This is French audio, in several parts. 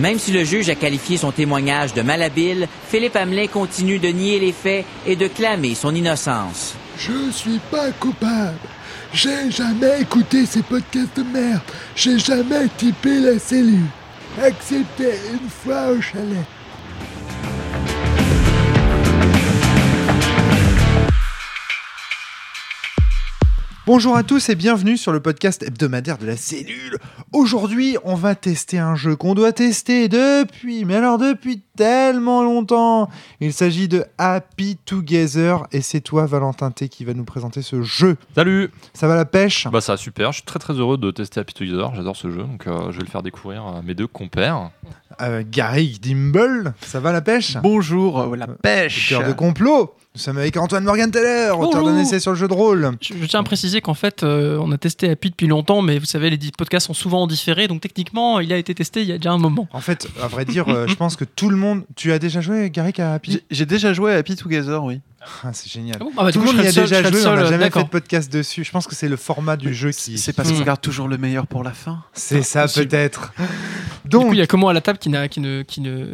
Même si le juge a qualifié son témoignage de malhabile, Philippe Hamelin continue de nier les faits et de clamer son innocence. Je suis pas coupable. J'ai jamais écouté ces podcasts de merde. J'ai jamais typé la cellule. Accepté une fois au chalet. Bonjour à tous et bienvenue sur le podcast hebdomadaire de la cellule. Aujourd'hui, on va tester un jeu qu'on doit tester depuis, mais alors depuis tellement longtemps. Il s'agit de Happy Together et c'est toi, Valentin T, qui va nous présenter ce jeu. Salut Ça va la pêche? Bah ça va super, je suis très très heureux de tester Happy Together, j'adore ce jeu, donc euh, je vais le faire découvrir à mes deux compères. Euh, Gary Dimble, ça va la pêche? Bonjour, euh, la pêche. Cœur de complot. Nous sommes avec Antoine Morgan-Teller, auteur d'un essai sur le jeu de rôle. Je, je tiens à préciser qu'en fait, euh, on a testé Happy depuis longtemps, mais vous savez, les podcasts sont souvent différés, donc techniquement, il a été testé il y a déjà un moment. En fait, à vrai dire, euh, je pense que tout le monde. Tu as déjà joué, Gary, à Happy? J'ai- déjà joué à Happy Together, oui. Ah, C'est génial. Ah bon? Ah bah, Tout le monde y a seul- déjà joué, on n'a jamais fait de podcast dessus. Je pense que c'est le format du jeu qui. C'est parce Hmm. qu'on garde toujours le meilleur pour la fin. C'est ça, peut-être. Du coup, Donc, il y a que moi à la table qui, n'a- qui ne, qui ne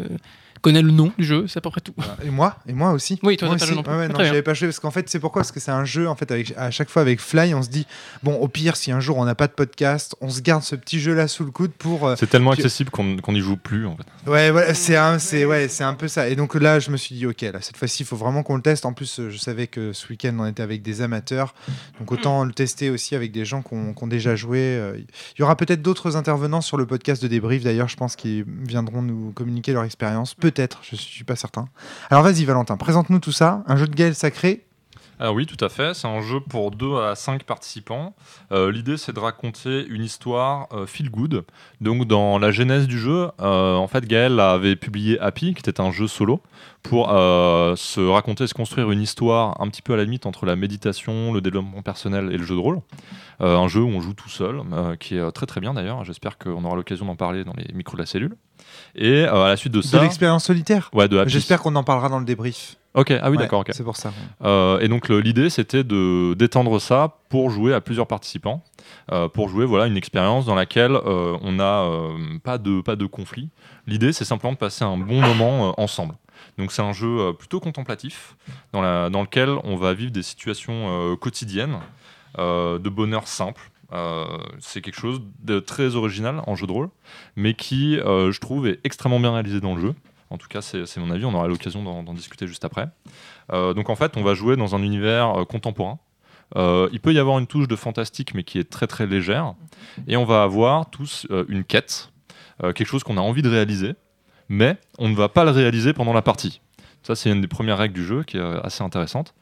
connaît le nom du jeu, c'est à peu près tout. et moi, et moi aussi. Oui, toi, moi pas joué non plus. Ouais, ouais, Très non, bien. j'avais pas joué parce qu'en fait, c'est pourquoi? Parce que c'est un jeu, en fait, avec, à chaque fois avec Fly, on se dit bon, au pire, si un jour on n'a pas de podcast, on se garde ce petit jeu-là sous le coude pour. euh, C'est tellement tu- accessible qu'on qu'on n'y joue plus en fait. Ouais, voilà, c'est un, c'est ouais, c'est un peu ça. Et donc là, je me suis dit, ok, là, cette fois-ci, il faut vraiment qu'on le teste. En plus, euh, je savais que ce week-end, on était avec des amateurs, donc autant le tester aussi avec des gens qui ont déjà joué. Euh, Il y aura peut-être d'autres intervenants sur le podcast de débrief. D'ailleurs, je pense qu'ils viendront nous communiquer leur expérience. Peut-être, je suis pas certain. Alors vas-y, Valentin, présente-nous tout ça. Un jeu de Gaël sacré. Ah oui, tout à fait, c'est un jeu pour 2 à 5 participants. Euh, L'idée c'est de raconter une histoire euh, feel good. Donc dans la genèse du jeu, euh, en fait Gaël avait publié Happy, qui était un jeu solo, pour se raconter, se construire une histoire un petit peu à la limite entre la méditation, le développement personnel et le jeu de rôle. Un jeu où on joue tout seul, qui est très très bien d'ailleurs. J'espère qu'on aura l'occasion d'en parler dans les micros de la cellule. Et euh, à la suite de De ça... l'expérience solitaire. Ouais, de. J'espère qu'on en parlera dans le débrief. Ok, ah oui, Ouais, d'accord, ok. C'est pour ça. Euh, et donc l'idée c'était de d'étendre ça pour jouer à plusieurs participants, euh, pour jouer voilà une expérience dans laquelle euh, on n'a pas de pas de conflit. L'idée c'est simplement de passer un bon moment ensemble. Donc c'est un jeu plutôt contemplatif dans la dans lequel on va vivre des situations quotidiennes de bonheur simple. Euh, c'est quelque chose de très original en jeu de rôle, mais qui, euh, je trouve, est extrêmement bien réalisé dans le jeu. En tout cas, c'est mon avis. On aura l'occasion d'en discuter juste après. Euh, donc en fait, on va jouer dans un univers contemporain. Il peut y avoir une touche de fantastique, mais qui est très très légère. Et on va avoir tous une quête, quelque chose qu'on a envie de réaliser, mais on ne va pas le réaliser pendant la partie. Ça, c'est une des premières règles du jeu qui est assez intéressante.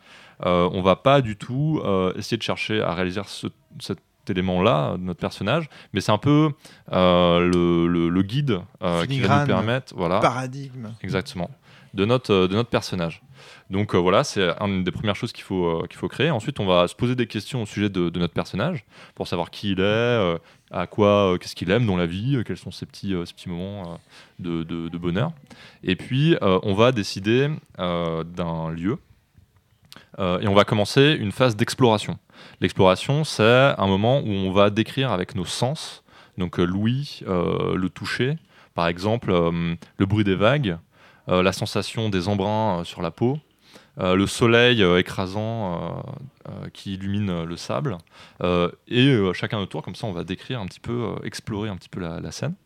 On va pas du tout essayer de chercher à réaliser ce- cet élément-là de notre personnage, mais c'est un peu euh, le, le- le guide euh, qui va nous permettre, voilà, Paradigme. Exactement. De notre, euh, de notre personnage. Donc euh, voilà, c'est une des premières choses qu'il faut, euh, qu'il faut créer. Ensuite, on va se poser des questions au sujet de, de notre personnage pour savoir qui il est, euh, à quoi, qu'est-ce qu'il aime dans la vie, quels sont ses petits, ses petits moments de, de- de bonheur. Et puis, on va décider d'un lieu euh, et on va commencer une phase d'exploration. L'exploration, c'est un moment où on va décrire avec nos sens, donc euh, l'ouïe, euh, le toucher, par exemple euh, le bruit des vagues, la sensation des embruns sur la peau, le soleil écrasant qui illumine le sable, et chacun notre tour, comme ça on va décrire un petit peu, explorer un petit peu la, scène.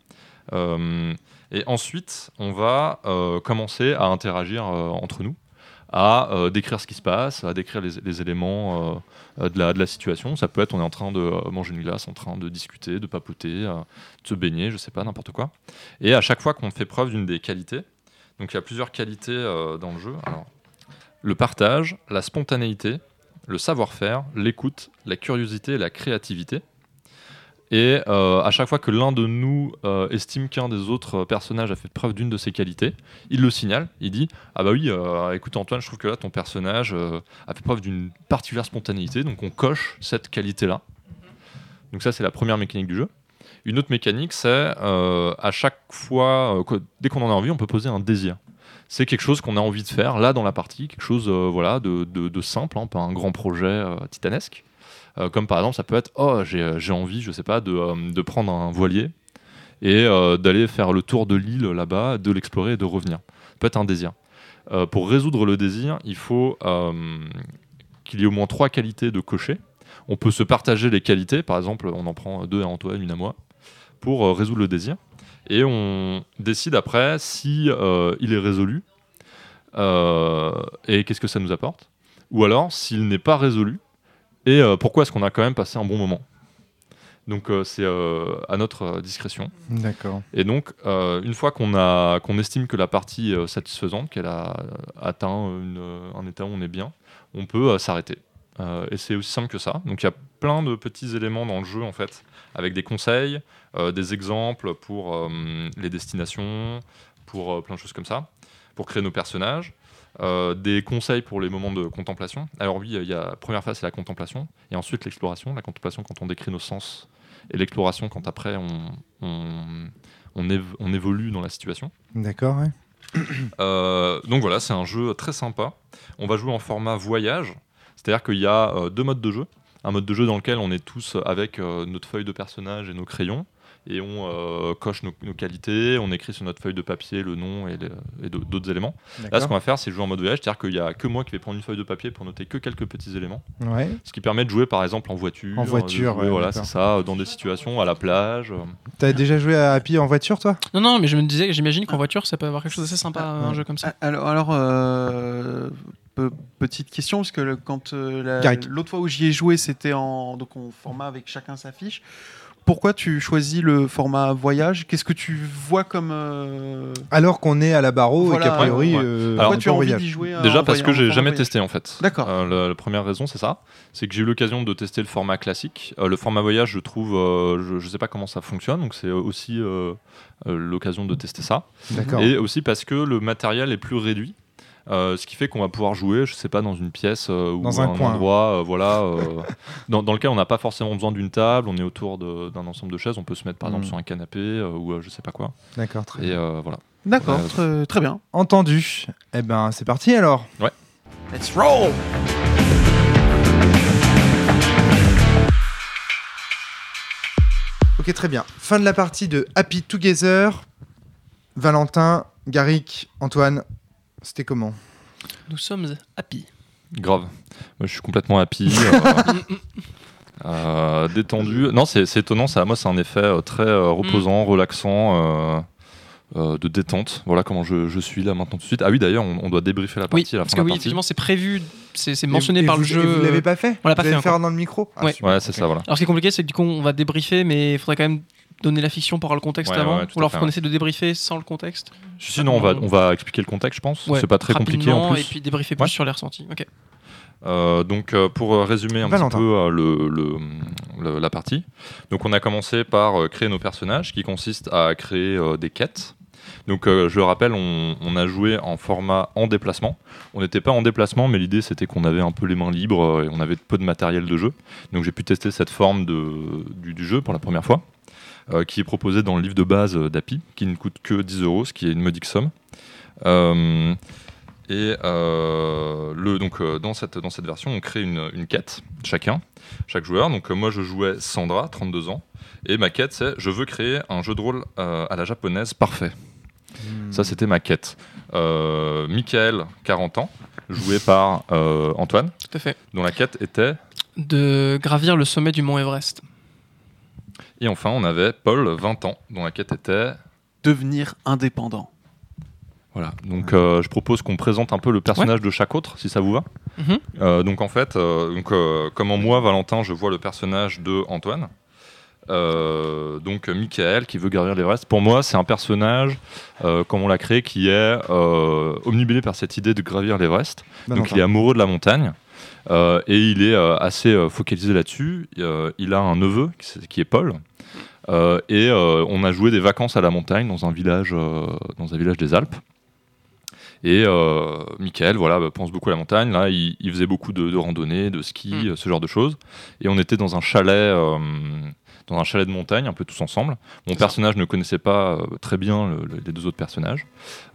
Et ensuite, on va commencer à interagir entre nous, à euh, décrire ce qui se passe, à décrire les, éléments euh, de, la, situation. Ça peut être on est en train de euh, manger une glace, en train de discuter, de papoter, de se baigner, je sais pas, n'importe quoi. Et à chaque fois qu'on fait preuve d'une des qualités, donc il y a plusieurs qualités dans le jeu. Le partage, la spontanéité, le savoir-faire, l'écoute, la curiosité et la créativité. Et euh, à chaque fois que l'un de nous euh, estime qu'un des autres personnages a fait preuve d'une de ces qualités, il le signale. Il dit Ah bah oui, euh, écoute Antoine, je trouve que là ton personnage euh, a fait preuve d'une particulière spontanéité, donc on coche cette qualité-là. Donc ça c'est la première mécanique du jeu. Une autre mécanique, c'est euh, à chaque fois, euh, dès qu'on en a envie, on peut poser un désir. C'est quelque chose qu'on a envie de faire là dans la partie, quelque chose euh, voilà de, simple, hein, pas un grand projet euh, titanesque. Euh, comme par exemple, ça peut être oh j'ai j'ai envie, je sais pas, de, euh, prendre un voilier et euh, d'aller faire le tour de l'île là-bas, de l'explorer et de revenir. Ça peut être un désir. Euh, pour résoudre le désir, il faut euh, qu'il y ait au moins trois qualités de cocher. On peut se partager les qualités, par exemple, on en prend deux à Antoine, une à moi, pour euh, résoudre le désir. Et on décide après si euh, il est résolu euh, et qu'est-ce que ça nous apporte. Ou alors s'il n'est pas résolu et euh, pourquoi est-ce qu'on a quand même passé un bon moment? Donc euh, c'est euh, à notre euh, discrétion. D'accord. Et donc, une fois qu'on a qu'on estime que la partie est satisfaisante, qu'elle a atteint une, un état où on est bien, on peut s'arrêter. Et c'est aussi simple que ça. Donc il y a plein de petits éléments dans le jeu en fait, avec des conseils, des exemples pour les destinations, pour plein de choses comme ça, pour créer nos personnages. Euh, des conseils pour les moments de contemplation. Alors oui, il y a la première phase c'est la contemplation, et ensuite l'exploration. La contemplation quand on décrit nos sens, et l'exploration quand après on, on, on, év- on évolue dans la situation. D'accord, ouais. Euh, donc voilà, c'est un jeu très sympa. On va jouer en format voyage, c'est-à-dire qu'il y a euh, deux modes de jeu. Un mode de jeu dans lequel on est tous avec notre feuille de personnage et nos crayons, et on euh, coche nos, nos qualités, on écrit sur notre feuille de papier le nom et, d'autres éléments. Là, ce qu'on va faire, c'est jouer en mode voyage, c'est-à-dire qu'il n'y a que moi qui vais prendre une feuille de papier pour noter que quelques petits éléments. Ouais. Ce qui permet de jouer par exemple en voiture. En voiture, jouer, ouais, voilà, c'est ça, dans des situations à la plage. euh. T'as déjà joué à Happy en voiture, toi? Non, non, mais je me disais, j'imagine qu'en voiture, ça peut avoir quelque chose d'assez sympa, Ah, un ouais. jeu comme ça. Alors, alors euh, pe- petite question, parce que le- quand euh, la- Garrick. l'autre fois où j'y ai joué, c'était en, donc en format avec chacun sa fiche. Pourquoi tu choisis le format voyage? Qu'est-ce que tu vois comme. euh, Alors qu'on est à la barreau et qu'a priori. ouais. euh, Alors, Pourquoi on tu as en envie voyage. d'y jouer euh, Déjà en parce que voyage- en j'ai format jamais voyage testé en fait. D'accord. Euh, la, la première raison c'est ça, c'est que j'ai eu l'occasion de tester le format classique. Euh, le format voyage, je trouve, euh, je, je sais pas comment ça fonctionne, donc c'est aussi euh, euh, l'occasion de tester ça. D'accord. Et aussi parce que le matériel est plus réduit. Euh, ce qui fait qu'on va pouvoir jouer, je sais pas, dans une pièce euh, ou Dans un coin. endroit, euh, voilà, euh, dans, dans lequel on n'a pas forcément besoin d'une table, on est autour d'un ensemble de chaises, on peut se mettre par exemple Mm. sur un canapé euh, ou euh, je sais pas quoi. D'accord, très Et bien. euh, voilà. D'accord, Ouais. très, très bien. Entendu. Eh ben, c'est parti alors. Let's roll Ok, très bien. Fin de la partie de Happy Together. Valentin, Garrick, Antoine, c'était comment Nous sommes happy. Grave. Moi, je suis complètement happy. euh, euh, détendu. Non, c'est c'est étonnant. Ça, moi, c'est un effet euh, très euh, reposant, relaxant, euh, euh, de détente. Voilà comment je, je suis là maintenant tout de suite. Ah oui, d'ailleurs, on, on doit débriefer la Oui, partie à la parce fin que oui, partie. effectivement, c'est prévu, c'est mentionné Et- et par le vous- jeu. et Vous l'avez pas fait on l'a pas Vous allez fait le faire dans le micro Ah, Ouais. Ouais, c'est ok. ça, voilà. Alors, ce qui est compliqué, c'est que du coup, on va débriefer, mais il faudrait quand même donner la fiction pour avoir le contexte Ouais, avant. ouais, Ou alors, qu'on essaie de débriefer sans le contexte. Sinon, on va, on va expliquer le contexte, je pense. Ouais, c'est pas très compliqué en rapidement, plus. Et puis débriefer plus Ouais. sur les ressentis. Ok. Euh, donc euh, pour euh, résumer un Valentin. petit peu euh, le, le- le- la partie, donc on a commencé par euh, créer nos personnages qui consiste à créer euh, des quêtes. Donc euh, je le rappelle, on, on a joué en format en déplacement. On n'était pas en déplacement, mais l'idée c'était qu'on avait un peu les mains libres et on avait peu de matériel de jeu. Donc j'ai pu tester cette forme de, du, du jeu pour la première fois, euh, qui est proposée dans le livre de base euh, d'API, qui ne coûte que 10 euros, ce qui est une modique somme. Euh, et euh, le, donc, dans, cette, dans cette version, on crée une, une quête, chacun, chaque joueur. Donc, moi, je jouais Sandra, 32 ans. Et ma quête, c'est je veux créer un jeu de rôle euh, à la japonaise parfait. Hmm. Ça, c'était ma quête. Euh, Michael, 40 ans, joué par euh, Antoine, Tout à fait. dont la quête était. De gravir le sommet du mont Everest. Et enfin, on avait Paul, 20 ans, dont la quête était. Devenir indépendant. Voilà, donc euh, je propose qu'on présente un peu le personnage de chaque autre, si ça vous va. Mhm. Euh, donc en fait, euh, donc, euh, comme en moi, Valentin, je vois le personnage de Antoine. Euh, donc Michael qui veut gravir l'Everest. Pour moi, c'est un personnage, euh, comme on l'a créé, qui est euh, omnibulé par cette idée de gravir l'Everest. Donc il est amoureux de la montagne. euh, et il est euh, assez euh, focalisé là-dessus. Euh, il a un neveu qui est Paul. Euh, et euh, on a joué des vacances à la montagne dans un village, euh, dans un village des Alpes. Et Michael, voilà, bah, pense beaucoup à la montagne. Là, il, il faisait beaucoup de, de randonnées, de ski, Mm. ce genre de choses. Et on était dans un chalet, dans un chalet de montagne, un peu tous ensemble. Mon personnage ne connaissait pas euh, très bien le- le- les deux autres personnages.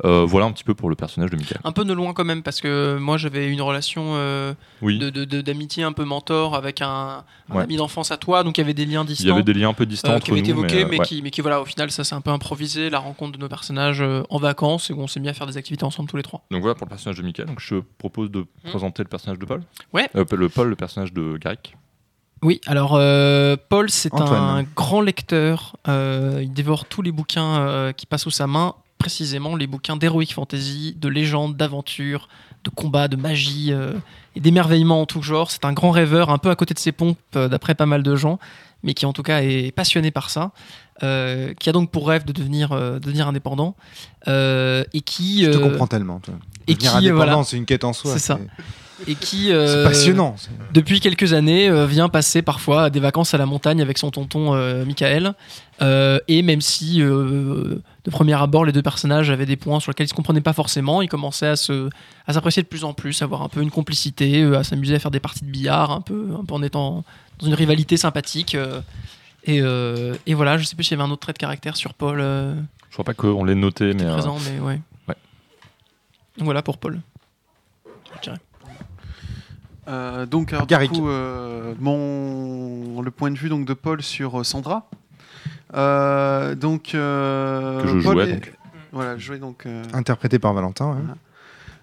Euh, voilà un petit peu pour le personnage de Michael. Un peu de loin quand même, parce que moi j'avais une relation euh, Oui, de- de- de- d'amitié un peu mentor avec un, un Ouais. ami d'enfance à toi, donc il y avait des liens distants. il y avait des liens un peu distants euh, qui avaient été évoqués, mais, mais, euh, ouais. qui, mais qui, voilà, au final, ça s'est un peu improvisé, la rencontre de nos personnages en vacances, et où on s'est mis à faire des activités ensemble tous les trois. Donc voilà pour le personnage de Michael. Donc je propose de Hmm. présenter le personnage de Paul. Ouais. Le Paul, le personnage de Garrick. Oui, alors euh, Paul, c'est un grand lecteur. euh, il dévore tous les bouquins euh, qui passent sous sa main, précisément les bouquins d'heroic fantasy, de légendes, d'aventures, de combats, de magie et d'émerveillement en tout genre. C'est un grand rêveur, un peu à côté de ses pompes, d'après pas mal de gens, mais qui en tout cas est passionné par ça. qui a donc pour rêve de devenir, devenir indépendant et qui Je te comprends tellement. toi. et Devenir qui, indépendant, voilà. c'est une quête en soi. C'est ça. Et qui euh, passionnant. depuis quelques années, euh, vient passer parfois des vacances à la montagne avec son tonton euh, Michael. Euh, et même si, euh, de premier abord, les deux personnages avaient des points sur lesquels ils se comprenaient pas forcément, ils commençaient à se, à s'apprécier de plus en plus, à avoir un peu une complicité, euh, à s'amuser à faire des parties de billard, un peu, un peu en étant dans une rivalité sympathique. euh, et, euh, et voilà, je sais plus s'il y avait un autre trait de caractère sur Paul euh, Je crois pas qu'on l'ait noté, mais euh, présent, mais ouais. ouais. Donc voilà pour Paul. Je dirais. Euh, donc, alors, du coup, euh, mon, le point de vue donc, de Paul sur euh, Sandra. Euh, donc, euh, Que je Paul jouais, est- donc. Voilà, je jouais donc. euh, Interprété par Valentin. ouais.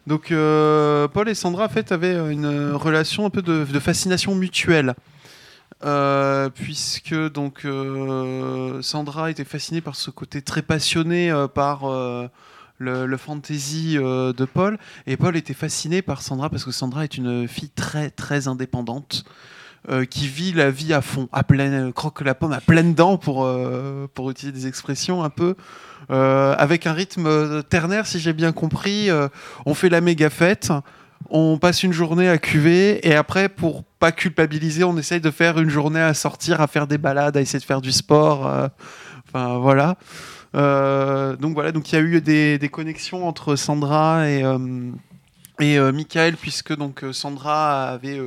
Donc euh, Paul et Sandra en fait avaient une relation un peu de, de fascination mutuelle. Euh, puisque donc euh, Sandra était fascinée par ce côté très passionné euh, par euh, le, fantasy euh, de Paul et Paul était fasciné par Sandra parce que Sandra est une fille très très indépendante euh, qui vit la vie à fond, à pleine, croque la pomme à pleines dents pour euh, pour utiliser des expressions un peu euh, avec un rythme euh, ternaire si j'ai bien compris. euh, on fait la méga fête, on passe une journée à cuver et après pour pas culpabiliser, on essaye de faire une journée à sortir, à faire des balades, à essayer de faire du sport. euh, Enfin voilà. Euh, donc voilà, donc il y a eu des, des connexions entre Sandra et euh, et euh, Michael puisque donc Sandra avait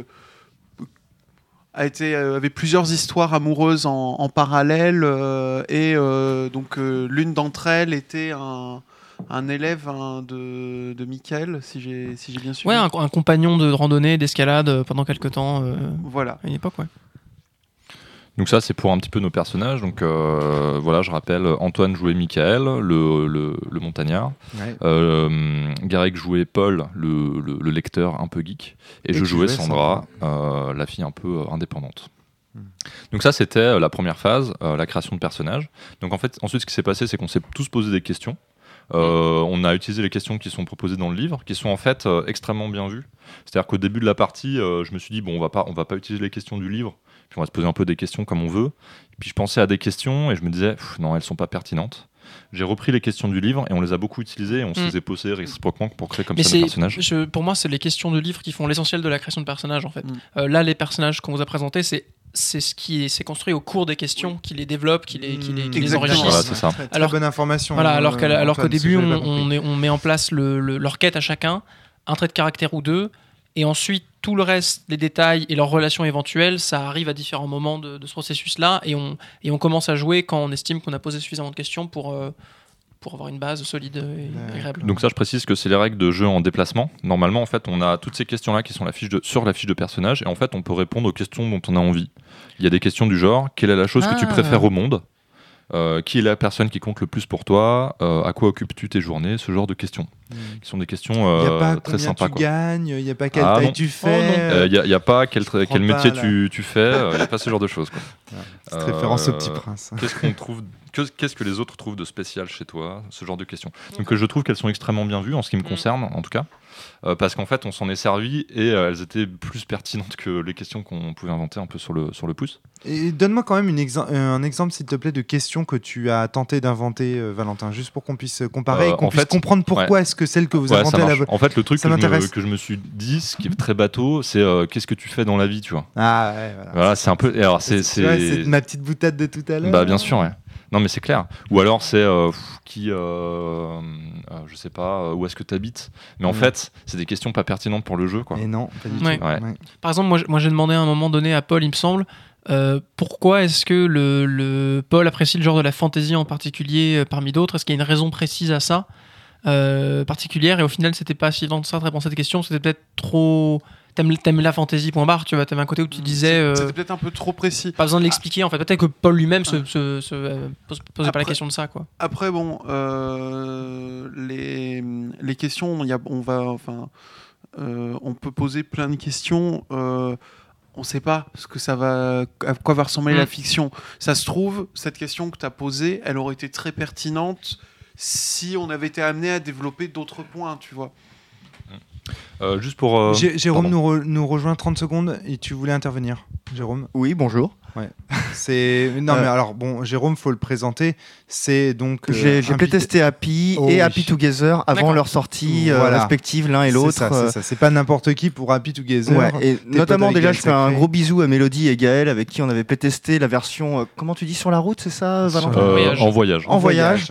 a été avait plusieurs histoires amoureuses en, en parallèle euh, et euh, donc euh, l'une d'entre elles était un, un élève hein, de, de Michael si j'ai si bien suivi. Ouais, un, un compagnon de randonnée, d'escalade pendant quelques temps Voilà. à une époque, ouais. Donc ça, c'est pour un petit peu nos personnages. Donc euh, voilà, je rappelle, Antoine jouait Michael, le, le, le montagnard. Ouais. Euh, Garrick jouait Paul, le, le- le lecteur un peu geek. Et, Et je jouais Sandra, euh, la fille un peu indépendante. Hmm. Donc ça, c'était la première phase, la création de personnages. Donc en fait, ensuite, ce qui s'est passé, c'est qu'on s'est tous posé des questions. Euh, on a utilisé les questions qui sont proposées dans le livre, qui sont en fait euh, extrêmement bien vues. C'est-à-dire qu'au début de la partie, euh, je me suis dit bon, on va pas, on va pas utiliser les questions du livre, puis on va se poser un peu des questions comme on veut. Et puis je pensais à des questions et je me disais Pff, non, elles sont pas pertinentes. J'ai repris les questions du livre et on les a beaucoup utilisées et on se Mm. les a posées réciproquement pour créer comme Mais ça nos personnages. je- pour moi, c'est les questions de livre qui font l'essentiel de la création de personnages, en fait. Mm. Euh, là, les personnages qu'on vous a présentés, c'est c'est ce qui est, c'est construit au cours des questions, qui les développe, qui les, qui les, qui les Exactement. enrichissent. Voilà, c'est ça. Très, très Alors- bonne information. Voilà, alors, qu'à- alors qu'au début, on, on est- on met en place le, le- leur quête à chacun, un trait de caractère ou deux, et ensuite tout le reste, les détails et leurs relations éventuelles, ça arrive à différents moments de, de ce processus-là, et on, et on commence à jouer quand on estime qu'on a posé suffisamment de questions pour, euh, pour avoir une base solide et agréable. Donc ça, je précise que c'est les règles de jeu en déplacement. Normalement, en fait, on a toutes ces questions-là qui sont la fiche de, sur la fiche de personnage, et en fait, on peut répondre aux questions dont on a envie. Il y a des questions du genre quelle est la chose que tu Ah. préfères au monde? Euh, Qui est la personne qui compte le plus pour toi? Euh, À quoi occupes-tu tes journées? Ce genre de questions, qui sont des questions Il n'y euh, a pas très combien sympas. tu quoi. gagnes, il n'y a pas quelle Ah, taille non. tu fais. Il n'y a, y a pas quel, pas, métier tu, tu fais, il n'y a pas ce genre de choses. quoi. Petite référence au Euh, petit prince. Qu'est-ce qu'on trouve que- Qu'est-ce que les autres trouvent de spécial chez toi? Ce genre de questions. Donc euh, je trouve qu'elles sont extrêmement bien vues en ce qui me Mm. concerne, en tout cas, Euh, parce qu'en fait on s'en est servi et euh, elles étaient plus pertinentes que les questions qu'on pouvait inventer un peu sur le sur le pouce. Et donne-moi quand même une exem- euh, un exemple, s'il te plaît, de questions que tu as tenté d'inventer, Valentin, juste pour qu'on puisse comparer et qu'on puisse fait, comprendre pourquoi est-ce que celle que vous Ouais, inventez la. En fait, le truc que je, me, que je me suis dit, ce qui est très bateau, c'est qu'est-ce que tu fais dans la vie, tu vois. Ah ouais, voilà. Voilà, c'est un peu. Alors c'est ma petite boutade de tout à l'heure. Bah bien sûr, ouais. Non mais c'est clair. Ou alors c'est euh, qui, euh, euh, je sais pas, euh, où est-ce que tu habites. Mais en Mm. fait, c'est des questions pas pertinentes pour le jeu, quoi. Et non, pas du Ouais. tout. Ouais. Ouais. Par exemple, moi, j'ai demandé à un moment donné à Paul, il me semble, Euh, pourquoi est-ce que le, le Paul apprécie le genre de la fantasy en particulier euh, parmi d'autres? Est-ce qu'il y a une raison précise à ça euh, particulière? Et au final, c'était pas si évident de ça de répondre à cette question. C'était peut-être trop. T'aimes, t'aimes la fantasy, point barre, tu vois. T'aimes un côté où tu disais. euh, C'était peut-être un peu trop précis. pas besoin de l'expliquer en fait. Peut-être que Paul lui-même se, se- se, euh, pose- posait pas la question de ça, quoi. Après, bon, euh, les, les questions, il y a, on va, enfin, euh, on peut poser plein de questions. euh, on ne sait pas ce que ça va, à quoi va ressembler la fiction. Ça se trouve, cette question que tu as posée, elle aurait été très pertinente si on avait été amené à développer d'autres points, tu vois. Euh, juste pour. euh, Jé- Jérôme nous, re- nous rejoint 30 secondes et tu voulais intervenir. Jérôme? Oui, bonjour. C'est non Euh, mais alors bon Jérôme faut le présenter c'est donc euh, J'ai playtesté Happy Oh et oui. Happy Together avant leur sortie euh, Voilà. respective l'un et C'est l'autre. ça, euh, c'est ça. c'est pas n'importe qui pour Happy Together Ouais, et notamment déjà, je fais un gros bisou à Mélodie et Gaël avec qui on avait playtesté la version, euh, comment tu dis, sur la route, c'est ça, Valentin? Euh, voyage. En voyage. En voyage.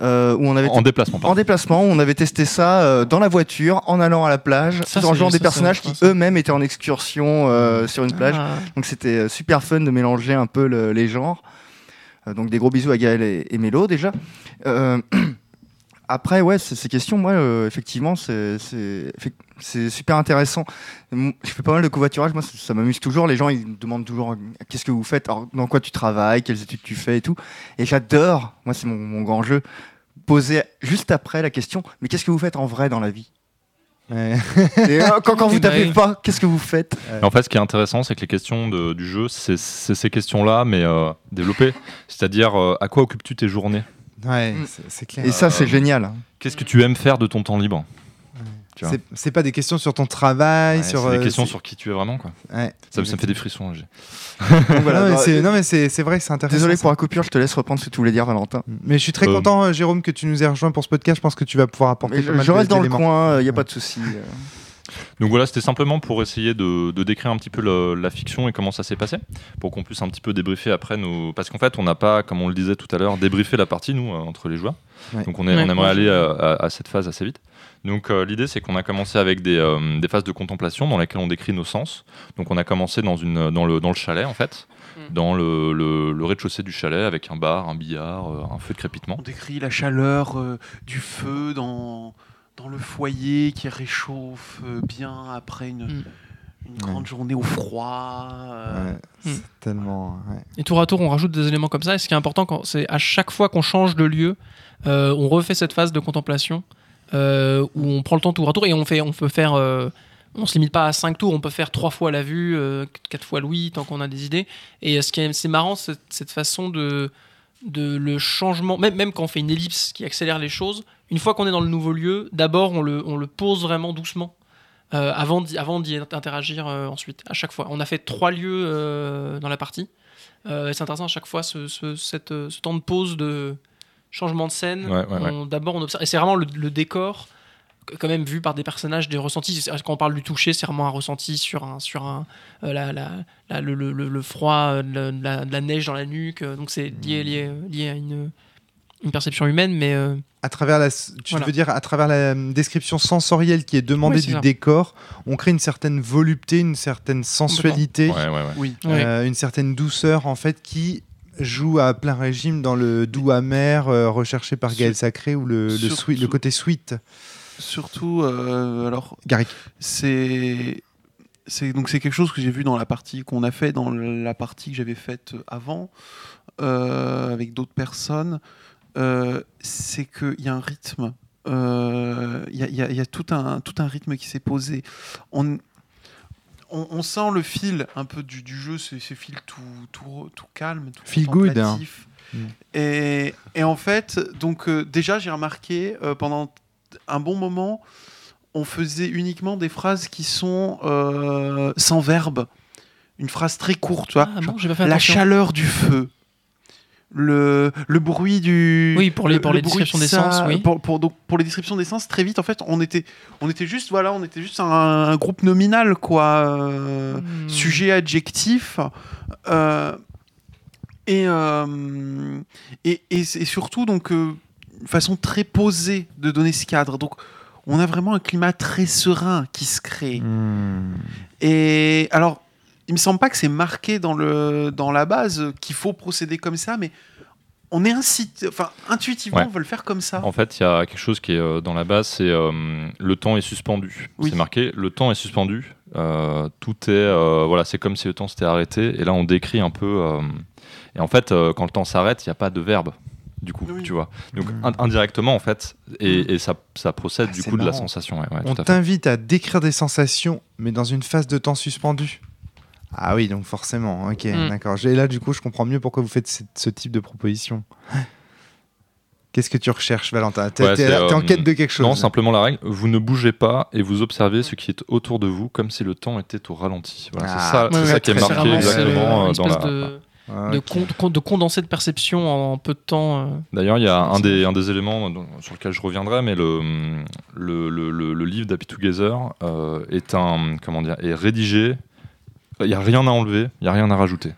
Euh, Où on avait En déplacement, en déplacement, on avait testé ça euh, dans la voiture, en allant à la plage, Ça, tout en ça, des personnages qui ça. eux-mêmes étaient en excursion euh, sur une plage. Ah. Donc c'était euh, super fun de mélanger un peu le- les genres. Euh, donc des gros bisous à Gaël et, et Mélo déjà. Euh, après, ouais, ces questions, moi, effectivement, c'est super intéressant. Je fais pas mal de covoiturage, moi, ça, ça m'amuse toujours. Les gens, ils me demandent toujours qu'est-ce que vous faites, alors, dans quoi tu travailles, quelles études tu fais et tout. Et j'adore, moi, c'est mon, mon grand jeu, poser juste après la question, mais qu'est-ce que vous faites en vrai dans la vie? Ouais. Et euh, quand, quand vous tapez pas, qu'est-ce que vous faites? En fait, ce qui est intéressant, c'est que les questions de- du jeu, c'est ces questions-là, mais euh, développées. C'est-à-dire, euh, à quoi occupes-tu tes journées? Ouais, Mm. c'est- clair Et ça, c'est Euh, génial. Qu'est-ce que tu aimes faire de ton temps libre? C'est- pas des questions sur ton travail Ouais, sur C'est des euh, questions sur qui tu es vraiment. Quoi. ouais. Ça, me- ça me fait des frissons. voilà, non, mais bah, c'est vrai que c'est intéressant Désolé ça. pour la coupure, je te laisse reprendre ce que tu voulais dire, Valentin. mais je suis très Euh, content euh, Jérôme que tu nous aies rejoint pour ce podcast je pense que tu vas pouvoir apporter je, je reste dans le coin, il n'y a pas de souci. euh. Donc voilà, c'était simplement pour essayer de, de décrire un petit peu la fiction et comment ça s'est passé, pour qu'on puisse un petit peu débriefer après nos... Parce qu'en fait, on n'a pas, comme on le disait tout à l'heure, débriefé la partie, nous, euh, entre les joueurs. Ouais. Donc on, est- Ouais. on aimerait aller à, à- à cette phase assez vite. Donc euh, l'idée, c'est qu'on a commencé avec des, euh, des phases de contemplation dans lesquelles on décrit nos sens. Donc on a commencé dans, une, dans, le, dans le chalet, en fait, Mm. dans le, le- le rez-de-chaussée du chalet, avec un bar, un billard, euh, un feu de crépitement. On décrit la chaleur euh, du feu dans, dans le foyer qui réchauffe euh, bien après une, Mm. une grande journée au froid. euh, Ouais, c'est tellement ouais. Et tour à tour, on rajoute des éléments comme ça. Et ce qui est important, c'est à chaque fois qu'on change de lieu, euh, on refait cette phase de contemplation euh, où on prend le temps tour à tour et on fait, on peut faire. euh, on se limite pas à 5 tours, on peut faire 3 fois la vue, 4 fois Louis, tant qu'on a des idées. Et euh, ce qui est, c'est marrant, c'est cette façon de, de le changement, même, même quand on fait une ellipse qui accélère les choses, une fois qu'on est dans le nouveau lieu, d'abord on le, on le pose vraiment doucement. euh, avant d'y, avant d'y interagir euh, ensuite, à chaque fois. On a fait trois lieux euh, dans la partie. Euh, c'est intéressant à chaque fois ce, ce- cette, euh, ce temps de pause de changement de scène. Ouais, ouais, ouais. On- D'abord, on observe. Et c'est vraiment le, le décor, quand même vu par des personnages, des ressentis. Quand on parle du toucher, c'est vraiment un ressenti sur, un, sur un, euh, la, la- la- le, le- le- le froid, euh, de la, neige dans la nuque. euh, Donc c'est lié, lié, lié à une, une perception humaine, mais. euh, à travers la tu Voilà. veux dire à travers la description sensorielle qui est demandée Oui, du ça. décor on crée une certaine volupté une certaine sensualité Ouais, ouais, ouais. Oui. ouais. euh, une certaine douceur en fait qui joue à plein régime dans le doux amer euh, recherché par Gaël Sacré ou le, le, surtout- sweet- le côté sweet. Surtout, euh, alors, Garrick. c'est c'est donc c'est quelque chose que j'ai vu dans la partie qu'on a fait dans la partie que j'avais faite avant euh, avec d'autres personnes c'est qu'il y a un rythme y, y il y a tout un tout un rythme qui s'est posé. On, on, on sent le fil un peu du, du jeu ce, ce fil tout, tout, tout calme tout Feel good, hein. contemplatif. Mm. et, et en fait donc euh, déjà j'ai remarqué euh, pendant un bon moment on faisait uniquement des phrases qui sont euh, sans verbe. Une phrase très courte, tu vois. Ah bon, j'ai pas fait la chaleur du feu. Le, le bruit du. Oui, pour les- le- pour le les descriptions de d'essence, oui. Pour, pour, donc, pour les descriptions d'essence, très vite, en fait, on était, on était juste, voilà, on était juste un, un groupe nominal, quoi. euh, Hmm. sujet adjectif euh, et, euh, et, et, et surtout donc euh, une façon très posée de donner ce cadre donc on a vraiment un climat très serein qui se crée Hmm. et alors il me semble pas que c'est marqué dans, le, dans la base qu'il faut procéder comme ça, mais on est incité, enfin, intuitivement, Ouais. on veut le faire comme ça. En fait, il y a quelque chose qui est euh, dans la base, c'est euh, le temps est suspendu. Oui. C'est marqué, le temps est suspendu. Euh, tout est, euh, voilà, c'est comme si le temps s'était arrêté. Et là, on décrit un peu. euh, et en fait, euh, quand le temps s'arrête, il n'y a pas de verbe. Du coup, Oui. tu vois. Donc in- indirectement, en fait, et, et ça, ça procède Ah, du coup de la sensation. ouais, ouais, On t'invite à décrire des sensations, mais dans une phase de temps suspendu. Ah oui, donc forcément, ok, Mm. d'accord. Et là, du coup, je comprends mieux pourquoi vous faites ce, ce type de proposition. Qu'est-ce que tu recherches, Valentin? T'es Ouais, en euh, quête de quelque chose Non, simplement la règle, vous ne bougez pas et vous observez ce qui est autour de vous comme si le temps était au ralenti. Voilà, Ah, c'est ça, c'est Ouais, ça qui est marqué exactement euh, dans la. de, Ah, de, ok. con- con- de perception en peu de temps. euh. D'ailleurs, il y a un des, un des éléments dont- sur lequel je reviendrai, mais le, le, le, le- le livre d'Happy Together euh, est, un, comment dire, est rédigé. Il n'y a rien à enlever, il n'y a rien à rajouter.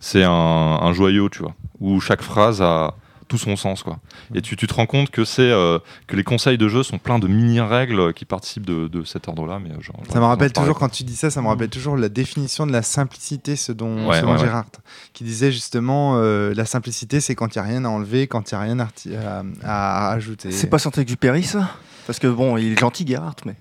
C'est un, un joyau, tu vois, où chaque phrase a tout son sens. Quoi. Et tu, tu te rends compte que, c'est, euh, que les conseils de jeu sont pleins de mini-règles qui participent de, de cet ordre-là. Mais genre, Ça me rappelle toujours, quand tu dis ça, ça me rappelle toujours la définition de la simplicité, ce dont, Ouais, ce dont ouais, ouais. Gérard, qui disait justement euh, la simplicité, c'est quand il n'y a rien à enlever, quand il n'y a rien à, reti- à, à ajouter. C'est pas Saint-Exupéry, ça? Parce que bon, il est gentil, Gerhardt, mais.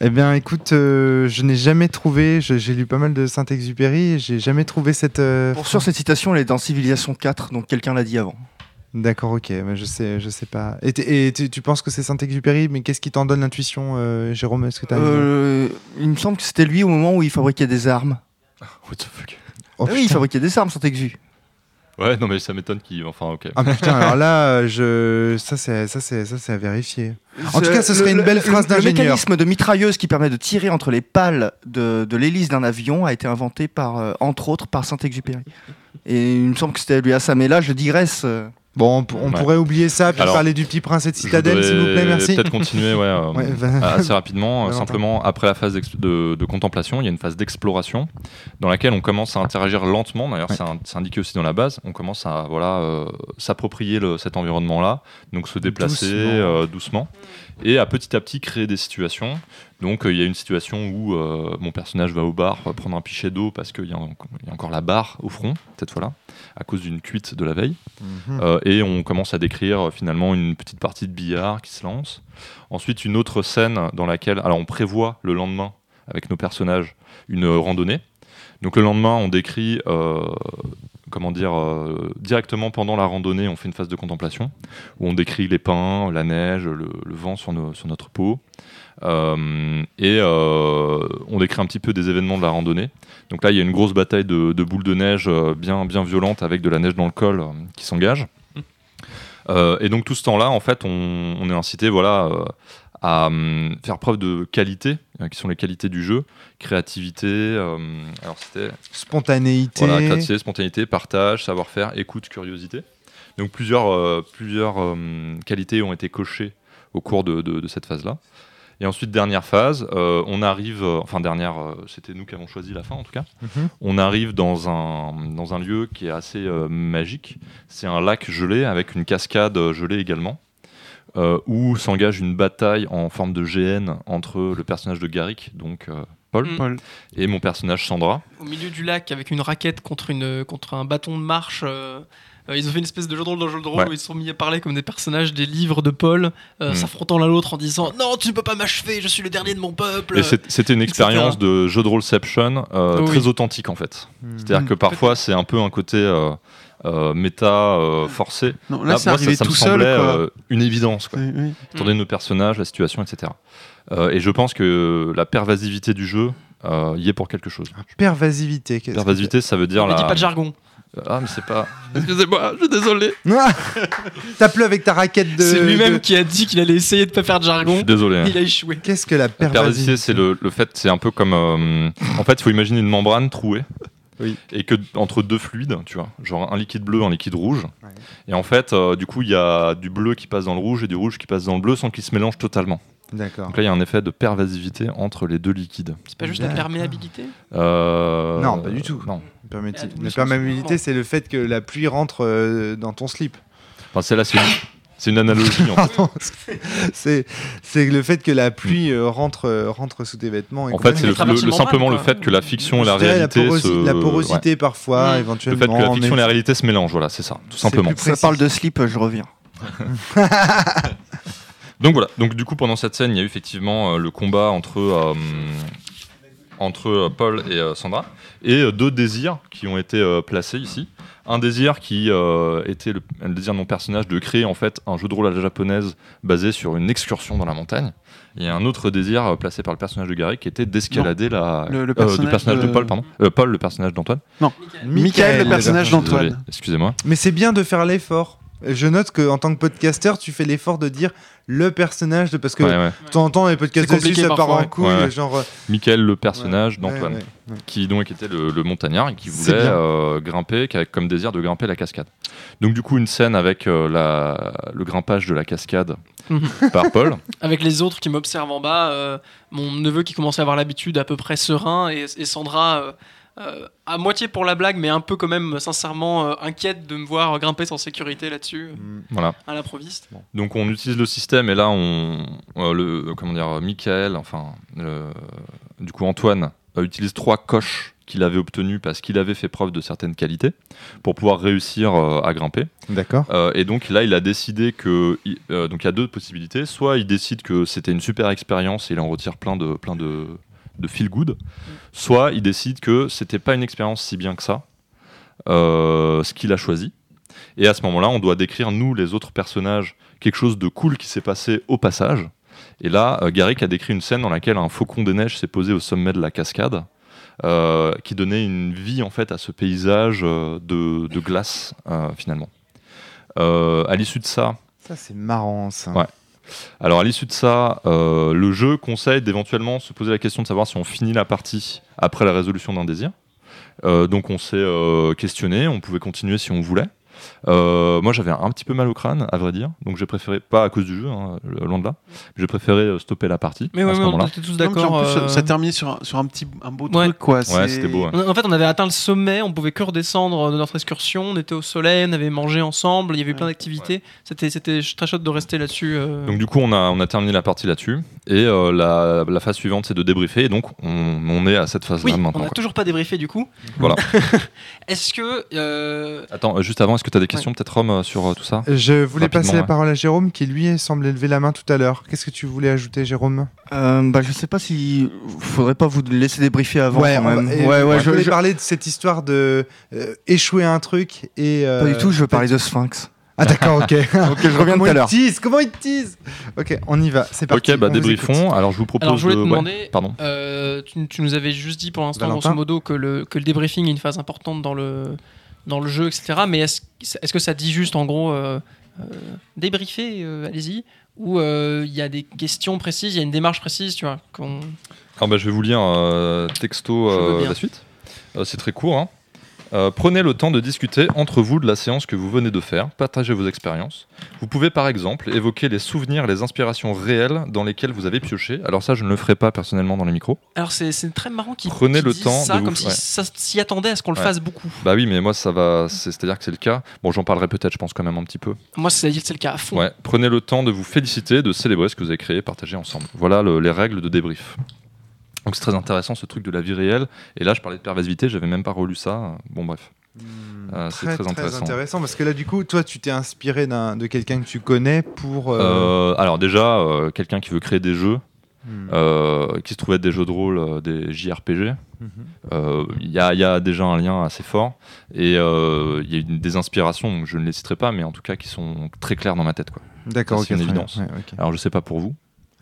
Eh bien, écoute, euh, je n'ai jamais trouvé, j'ai lu pas mal de Saint-Exupéry, j'ai jamais trouvé cette. euh, Pour sûr, cette citation, elle est dans Civilisation 4, donc quelqu'un l'a dit avant. D'accord, ok, mais je sais, je sais pas. Et, tu, penses que c'est Saint-Exupéry, mais qu'est-ce qui t'en donne l'intuition, euh, Jérôme Est-ce que Euh, il me semble que c'était lui au moment où il fabriquait des armes. What the fuck? Oh, Ah oui, il fabriquait des armes, Saint-Exu. Ouais, non, mais ça m'étonne qu'il. Enfin, ok. Ah putain, alors là, euh, je... ça c'est ça c'est ça c'est à vérifier. En tout cas, ce serait le- une belle le- phrase Le d'ingénieur. mécanisme de mitrailleuse qui permet de tirer entre les pales de, de l'hélice d'un avion a été inventé par, euh, entre autres, par Saint-Exupéry. Et il me semble que c'était lui à ça, mais là, je digresse. euh, Bon, on, p- on Ouais. pourrait oublier ça, puis Alors, parler du petit prince et de Citadelle, s'il vous plaît, merci. Peut-être continuer, ouais, euh, Ouais, va- assez rapidement. simplement, après la phase de, de contemplation, il y a une phase d'exploration dans laquelle on commence à interagir lentement. D'ailleurs, c'est indiqué aussi dans la base. On commence à voilà euh, s'approprier cet environnement-là, donc se déplacer Doucement. euh, doucement et à petit à petit créer des situations. Donc, il y a une situation où mon personnage va au bar prendre un pichet d'eau parce qu'il y a encore la barre au front cette fois-là, à cause d'une cuite de la veille. Mhm. Euh, et on commence à décrire euh, finalement une petite partie de billard qui se lance. Ensuite, une autre scène dans laquelle, alors on prévoit le lendemain avec nos personnages une randonnée. Donc le lendemain, on décrit, euh, comment dire, euh, directement pendant la randonnée, on fait une phase de contemplation où on décrit les pins, la neige, le, le vent sur, nos- sur notre peau. Euh, et euh, on décrit un petit peu des événements de la randonnée. Donc là, il y a une grosse bataille de, de boules de neige euh, bien, bien violente avec de la neige dans le col qui s'engage. Et donc tout ce temps-là, en fait, on, on est incité voilà, à hum, faire preuve de qualité, qui sont les qualités du jeu, créativité, alors Spontanéité. voilà, créativité, spontanéité, partage, savoir-faire, écoute, curiosité. Donc plusieurs, plusieurs euh, qualités ont été cochées au cours de, de- de cette phase-là. Et ensuite, dernière phase, euh, on arrive, euh, enfin dernière, euh, c'était nous qui avons choisi la fin en tout cas, Mhm. on arrive dans un, dans un lieu qui est assez euh, magique. C'est un lac gelé avec une cascade gelée également, euh, où s'engage une bataille en forme de GN entre le personnage de Garrick, donc euh, Paul, Mm. Paul. et mon personnage Sandra. Au milieu du lac, avec une raquette contre, une, contre un bâton de marche. Euh, ils ont fait une espèce de jeu de rôle dans le jeu de rôle Ouais. où ils se sont mis à parler comme des personnages des livres de Paul, euh, Mm. s'affrontant l'un l'autre en disant Non, tu ne peux pas m'achever, je suis le dernier de mon peuple. Et c'était une etc. expérience de jeu de roleception euh, Oui. très authentique en fait. Mhm. C'est-à-dire que parfois c'est un peu un côté euh, euh, méta euh, forcé. Non, là, c'est moi, arrivé ça, ça tout me seul. semblait quoi. euh, une évidence, quoi. Oui, oui. étant donné nos personnages, la situation, etc. Euh, et je pense que la pervasivité du jeu euh, y est pour quelque chose. Pervasivité. qu'est-ce que Pervasivité, ça veut dire On ne la. dit pas de jargon. Ah, mais c'est pas. Excusez-moi, je suis désolé. c'est Ah Tape-le avec ta raquette de. C'est lui-même de- qui a dit qu'il allait essayer de pas faire de Je jargon. suis désolé. hein. Il a échoué. Qu'est-ce que la pervasivité, c'est le, le fait, c'est un peu comme. euh, en fait, il faut imaginer une membrane trouée. Oui. Et que entre deux fluides, tu vois, genre un liquide bleu, un liquide rouge. Ouais. Et en fait, euh, du coup, il y a du bleu qui passe dans le rouge et du rouge qui passe dans le bleu sans qu'ils se mélangent totalement. D'accord. Donc là, il y a un effet de pervasivité entre les deux liquides. C'est pas juste la perméabilité Euh, Non, pas du tout. Non. La perméabilité, c'est- le fait que la pluie rentre euh, dans ton slip. Enfin, celle-là, c'est une, C'est une analogie. en fait. C'est c'est le fait que la pluie euh, rentre euh, rentre sous tes vêtements. et En fait, c'est le, simplement mal, le fait que la fiction et la réalité porosi- se. la ouais. porosité parfois, Mm. Le éventuellement. fait que la fiction et la réalité se mélangent, voilà, c'est ça, tout simplement. Ça parle de slip, je reviens. Donc voilà, donc du coup pendant cette scène, il y a eu effectivement euh, le combat entre, euh, entre euh, Paul et euh, Sandra, et euh, deux désirs qui ont été euh, placés ici. Un désir qui euh, était le, le désir de mon personnage de créer en fait un jeu de rôle à la japonaise basé sur une excursion dans la montagne. Et un autre désir placé par le personnage de Gary qui était d'escalader la... Le- le euh, personnage de... de- Paul, pardon. Euh, Paul, le personnage d'Antoine. Michael, le personnage d'Antoine. Excusez-moi. Mais c'est bien de faire l'effort. Je note que en tant que podcasteur, tu fais l'effort de dire le personnage de parce que Ouais, ouais. de temps en temps les podcasts dessus ça part en couille, Ouais, ouais. genre euh, Michael, le personnage ouais, d'Antoine. ouais, ouais. qui donc était le, le montagnard et qui voulait euh, grimper, qui avait comme désir de grimper la cascade. Donc du coup une scène avec euh, la, le grimpage de la cascade par Paul. Avec les autres qui m'observent en bas, euh, mon neveu qui commençait à avoir l'habitude à peu près serein et, et Sandra euh, euh, à moitié pour la blague mais un peu quand même sincèrement euh, inquiète de me voir grimper sans sécurité là-dessus Mm. Voilà. à l'improviste. Donc on utilise le système et là on euh, le comment dire Michael, enfin du coup Antoine euh, utilise trois coches qu'il avait obtenues parce qu'il avait fait preuve de certaines qualités pour pouvoir réussir euh, à grimper. D'accord. Euh, et donc là, il a décidé que. il- euh, donc il y a deux possibilités. Soit il décide que c'était une super expérience et il en retire plein de, plein de, de feel good. Soit il décide que c'était pas une expérience si bien que ça, euh, ce qu'il a choisi. Et à ce moment-là, on doit décrire, nous, les autres personnages, quelque chose de cool qui s'est passé au passage. Et là, euh, Garrick a décrit une scène dans laquelle un faucon des neiges s'est posé au sommet de la cascade, euh, qui donnait une vie en fait à ce paysage de, de glace finalement. À l'issue de ça, Ça c'est marrant ça. Ouais. Alors à l'issue de ça, euh, le jeu conseille d'éventuellement se poser la question de savoir si on finit la partie après la résolution d'un désir. Euh, donc on s'est euh, questionné, on pouvait continuer si on voulait. Euh, moi j'avais un petit peu mal au crâne, à vrai dire, donc j'ai préféré, pas à cause du jeu, hein, loin de là, j'ai préféré euh, stopper la partie Mais à ouais, ce ouais, on était tous d'accord. plus, euh, ça terminait sur, un- sur un petit un beau Ouais. truc quoi. Ouais, c'était beau. ouais. En fait, on avait atteint le sommet, on pouvait que redescendre de notre excursion, on était au soleil, on avait mangé ensemble, il y avait plein d'activités. C'était, c'était très chouette de rester là-dessus. euh. Donc du coup, on a, on a terminé la partie là-dessus. Et euh, la, la phase suivante, c'est de débriefer. Et donc, on, on est à cette phase-là oui, on maintenant. n'a toujours pas débriefé du coup. Voilà. Est-ce que euh, Attends, juste avant, est-ce que tu as des questions, peut-être, Rome, euh, sur euh, tout ça Je voulais Rapidement, passer la ouais. parole à Jérôme qui lui semblait lever la main tout à l'heure. Qu'est-ce que tu voulais ajouter Jérôme? Euh, bah, je sais pas si. Faudrait pas vous laisser débriefer avant Ouais, quand on va- même. et- ouais, ouais, je voulais je- parler de cette histoire de euh, échouer un truc et. euh, Pas du tout, je veux parler de Sphinx. Ah d'accord, ok. Ok, je reviens tout à il l'heure. tease Comment il tease? Ok, on y va. C'est parti. Ok, bah débriefons. Alors, je vous propose. Alors, je voulais te de- ouais, demander, Pardon. euh, tu, tu nous avais juste dit pour l'instant, grosso modo, que le, que le débriefing est une phase importante dans le, dans le jeu, etc. Mais est-ce que ça dit juste en gros euh, euh, débriefer, euh, allez-y Ou euh, il y a des questions précises, il y a une démarche précise, tu vois qu'on- Alors, bah, je vais vous lire texto la suite. C'est très court. hein. Euh, prenez le temps de discuter entre vous de la séance que vous venez de faire, partagez vos expériences. Vous pouvez par exemple évoquer les souvenirs, les inspirations réelles dans lesquelles vous avez pioché. Alors ça, je ne le ferai pas personnellement dans les micros. Alors, c'est très marrant qu'ils Prenez le temps ça, de vous- comme si ouais. ça s'y attendait à ce qu'on le fasse beaucoup. Bah oui, mais moi, ça va. c'est- C'est-à-dire que c'est le cas. Bon, j'en parlerai peut-être, je pense quand même un petit peu. Moi, c'est c'est le cas à fond. Ouais, prenez le temps de vous féliciter, de célébrer ce que vous avez créé, partagé ensemble. Voilà le- les règles de débrief. Donc c'est très intéressant ce truc de la vie réelle. Et là, je parlais de pervasivité, j'avais même pas relu ça. Bon, bref. Euh, c'est Très, très intéressant. intéressant parce que là du coup toi tu t'es inspiré d'un- de quelqu'un que tu connais pour euh, Euh, alors, déjà, euh, quelqu'un qui veut créer des jeux, hmm. euh, qui se trouve être des jeux de rôle, euh, des JRPG, Mhm. euh, il y, a, il y a déjà un lien assez fort. Et euh, il y a une- des inspirations, je ne les citerai pas, mais en tout cas qui sont très claires dans ma tête. Quoi. D'accord, c'est une évidence. Ouais. Alors, je sais pas pour vous.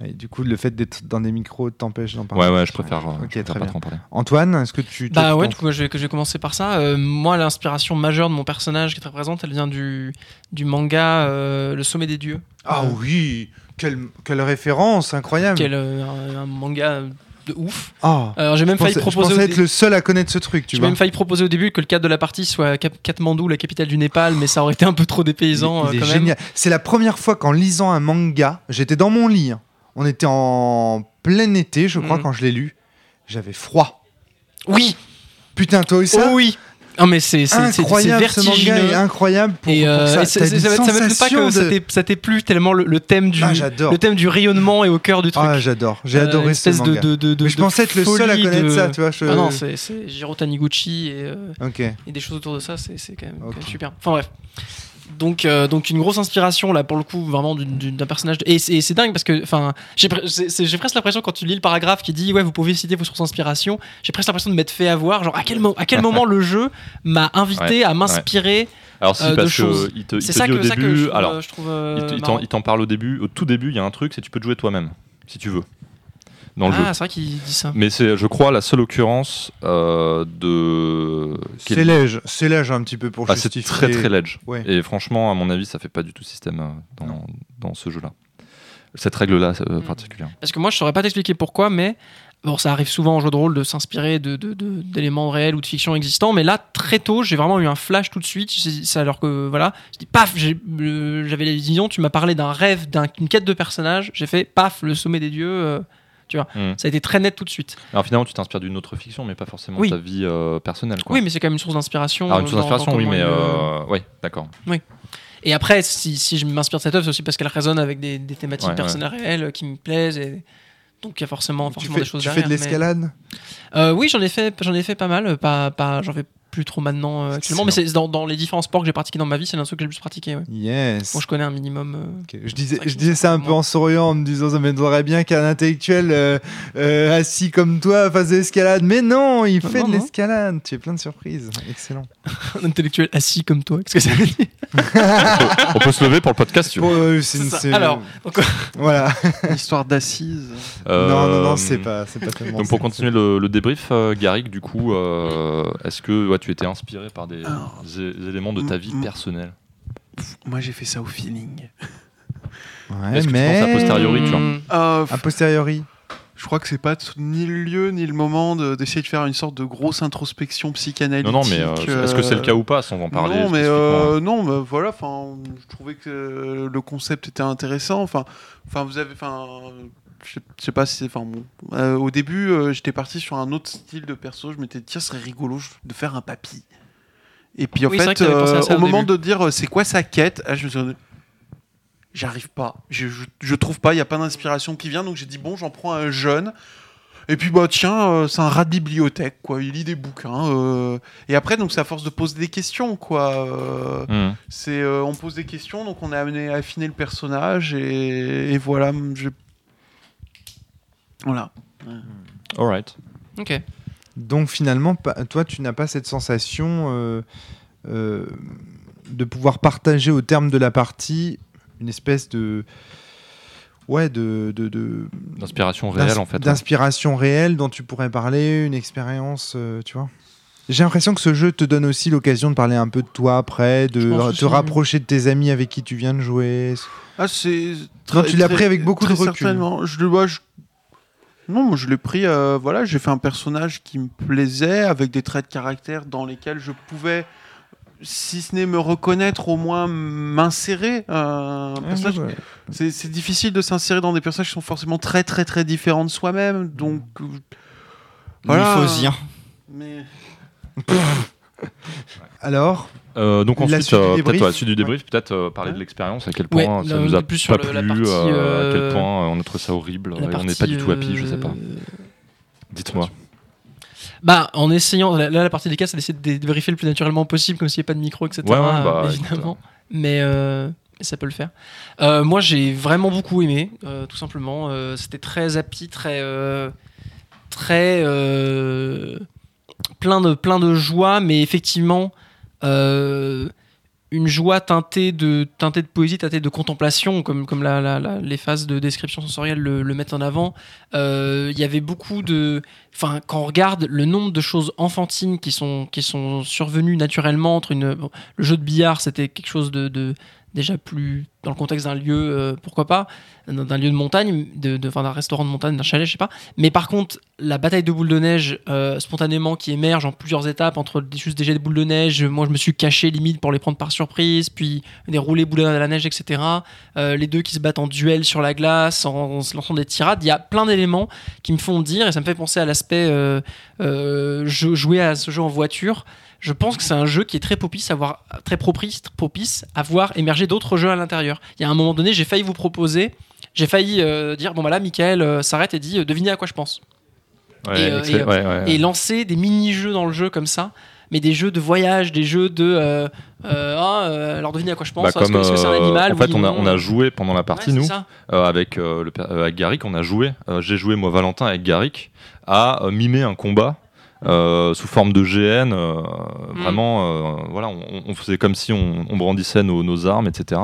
Et du coup le fait d'être dans des micros t'empêche d'en parler. Ouais, ouais, je préfère, euh, Ok, je préfère très pas bien. trop en parler. Antoine, est-ce que tu Bah ouais, du coup, je vais, que je vais commencer par ça. Euh, moi, l'inspiration majeure de mon personnage qui est très présente, elle vient du, du manga euh, Le Sommet des Dieux. Ah Euh, oui, quelle, quelle référence incroyable. Quel, euh, un, manga de ouf. Ah. Alors j'ai même Je failli pensais, je proposer. au être le seul à connaître ce truc, tu J'ai vois. même failli proposer au début que le cadre de la partie soit Katmandou, la capitale du Népal, mais ça aurait été un peu trop dépaysant Il euh, quand génial. C'est la première fois qu'en lisant un manga, j'étais dans mon lit. hein. On était en plein été, je crois, Mhm. quand je l'ai lu. J'avais froid. Oui, Putain, toi aussi oh oui. Non, mais c'est c'est- c'est- c'est incroyable, ce manga vertigineux. est incroyable pour, Et, pour euh, ça. et c'est- c'est- ça pas que ça de- ça t'ait plu tellement le, le thème du Ah, le thème du rayonnement est au cœur du truc. Ah, j'adore. J'ai Euh, adoré ce manga. de, de, de- Mais je pensais être le seul à connaître ça, tu vois. je- Ah non, c'est c'est Jiro Taniguchi et, euh, et des choses autour de ça, c'est c'est quand, même super. Enfin bref. Donc, euh, donc une grosse inspiration là pour le coup vraiment d'un personnage de- et c'est dingue parce que enfin j'ai presque l'impression quand tu lis le paragraphe qui dit ouais vous pouvez citer vos sources d'inspiration j'ai presque l'impression de m'être fait avoir. Genre à quel, mo- à quel moment le jeu m'a invité Ouais, à m'inspirer Alors si Euh, parce choses. que il te, il c'est te ça dit que au ça que début, je trouve, alors je trouve euh, il t'en- parle au début, au tout début, il y a un truc, c'est que tu peux te jouer toi-même si tu veux dans le jeu. ah c'est vrai qu'il dit ça Mais c'est, je crois, la seule occurrence euh, de. C'est léger, c'est léger un petit peu pour Ah, c'est justifier. très très ledge. Ouais. Et franchement, à mon avis, ça fait pas du tout système euh, dans, dans ce jeu-là. Cette règle-là euh, Mm. particulière. Parce que moi, je saurais pas t'expliquer pourquoi, mais bon, ça arrive souvent en jeu de rôle de s'inspirer de, de- de- d'éléments réels ou de fiction existants. Mais là, très tôt, j'ai vraiment eu un flash tout de suite. C'est, c'est alors que voilà, je dis paf, j'ai, euh, j'avais la vision. Tu m'as parlé d'un rêve, d'un- d'une quête de personnage. J'ai fait paf, le sommet des dieux. euh, tu vois, Mm. ça a été très net tout de suite. Alors finalement, tu t'inspires d'une autre fiction, mais pas forcément Oui. ta vie euh, personnelle. Quoi. Oui, mais c'est quand même une source d'inspiration. Alors une source d'inspiration, oui, mais euh, euh, ouais, d'accord. Et après, si, si je m'inspire de cette œuvre, c'est aussi parce qu'elle résonne avec des, des thématiques Ouais, ouais. personnelles réelles qui me plaisent. Et... Donc il y a forcément, Tu forcément fais, des choses tu derrière. fais de mais- l'escalade? Euh, oui, j'en ai fait, j'en ai fait pas mal. Pas, pas, j'en fais plus trop maintenant euh, actuellement, mais c'est dans, dans les différents sports que j'ai pratiqués dans ma vie, c'est l'un de ceux que j'ai le plus pratiqué. Ouais. Yes. Bon, je connais un minimum. euh. Je disais, je disais ça un peu en souriant, en me disant ça m'aiderait bien qu'un intellectuel euh, euh, assis comme toi fasse de l'escalade. Mais non, il Non, fait non, de l'escalade. Tu es plein de surprises. Excellent. un intellectuel assis comme toi. Qu'est-ce que ça veut dire? On peut se lever pour le podcast, tu veux. Bon, euh, c'est- C'est ça. c'est- Alors, donc, voilà. Histoire d'assises. non, non, non, c'est pas, c'est pas tellement. Donc pour ça. continuer le, le débrief, euh, Garrick, du coup, euh, est-ce que ouais, tu étais inspiré par des, Alors, des- des éléments de ta vie mm, personnelle Moi, j'ai fait ça au feeling. Ouais, Est-ce que tu penses à posteriori, tu vois Euh, A posteriori. je crois que c'est pas ni le lieu ni le moment de- d'essayer de, faire une sorte de grosse introspection psychanalytique. Non, non, mais euh, est-ce que c'est le cas ou pas, sans en parler Non, mais euh, non, bah, voilà. Enfin, je trouvais que le concept était intéressant. Enfin, enfin, vous avez, enfin, je sais- pas si, c'est- enfin, bon, euh, au début, euh, j'étais parti sur un autre style de perso. Je m'étais dit, tiens, ce serait rigolo de faire un papy. Et puis en Oui, fait, euh, au au moment début. de dire c'est quoi sa quête, ah, je me suis dit, j'arrive pas. Je, je, je trouve pas. Il y a pas d'inspiration qui vient. Donc j'ai dit bon, j'en prends un jeune. Et puis bah tiens, euh, c'est un rat de bibliothèque quoi. Il lit des bouquins. euh, Et après donc c'est à force de poser des questions quoi. euh, Hmm. C'est euh, on pose des questions donc on est amené à affiner le personnage et, et voilà. Je... Voilà. Alright. ok. Donc finalement, toi, tu n'as pas cette sensation euh, euh, de pouvoir partager au terme de la partie une espèce de ouais de de- de- D'inspiration d'ins- réelle, en fait. ouais. d'inspiration réelle dont tu pourrais parler, une expérience, euh, tu vois. J'ai l'impression que ce jeu te donne aussi l'occasion de parler un peu de toi après, de te rapprocher de tes amis avec qui tu viens de jouer. Ah c'est. Tu l'as pris avec beaucoup de très recul. Certainement. Je le vois. je- Non, moi je l'ai pris. euh, voilà, j'ai fait un personnage qui me plaisait avec des traits de caractère dans lesquels je pouvais, si ce n'est me reconnaître, au moins m'insérer. euh, un personnage Ouais, ouais. C'est c'est difficile de s'insérer dans des personnages qui sont forcément très très très différents de soi-même. Donc euh, voilà. Mais Alors, Euh, donc ensuite, euh, peut-être ouais, la suite du débrief, peut-être euh, parler de l'expérience, à quel Ouais, point ça nous on a plus pas plu, partie, euh, à quel point euh, on a trouvé ça horrible, on n'est pas du tout happy, je sais pas. Dites-moi. Bah, en essayant, là, la partie des cas, c'est d'essayer de vérifier le plus naturellement possible, comme s'il n'y a pas de micro, etc. Ouais, ouais, bah, évidemment. Mais euh, ça peut le faire. Euh, moi, j'ai vraiment beaucoup aimé, euh, tout simplement. Euh, C'était très happy, très. euh, très. euh, plein, de, plein de joie, mais effectivement. Euh, une joie teintée de, teintée de poésie, teintée de contemplation, comme, comme les phases de description sensorielle le, mettent en avant. Euh, Il y avait beaucoup de, enfin, quand on regarde le nombre de choses enfantines qui sont, qui sont survenues naturellement entre une, le jeu de billard, c'était quelque chose de déjà plus dans le contexte d'un lieu, euh, pourquoi pas, d'un lieu de montagne, de, de- d'un restaurant de montagne, d'un chalet, je sais pas. Mais par contre, la bataille de boules de neige, euh, spontanément, qui émerge en plusieurs étapes entre juste des jets de boules de neige, moi je me suis caché limite pour les prendre par surprise, puis des roulés boules de la neige, etc. Euh, les deux qui se battent en duel sur la glace, en, en se lançant des tirades. Il y a plein d'éléments qui me font dire, et ça me fait penser à l'aspect jouer à ce jeu en voiture. Je pense que c'est un jeu qui est très propice à voir, très propice, propice à voir émerger d'autres jeux à l'intérieur. Il y a un moment donné, j'ai failli vous proposer, j'ai failli euh, dire bon bah là, Michael euh, s'arrête et dit euh, devinez à quoi je pense Ouais, Et, excellent, et, ouais, ouais. et lancer des mini-jeux dans le jeu comme ça. Mais des jeux de voyage, des jeux de. euh, euh, alors devinez à quoi je pense. Bah, Est-ce comme, que c'est un animal en fait, oui, on a, non on a joué pendant la partie, Ouais, nous, euh, avec, euh, le, avec Garrick, on a joué. J'ai joué, moi, Valentin, avec Garrick, à mimer un combat. Euh, sous forme de GN, euh, Mm. vraiment, euh, voilà, on, on faisait comme si on, on brandissait nos, nos armes, etc.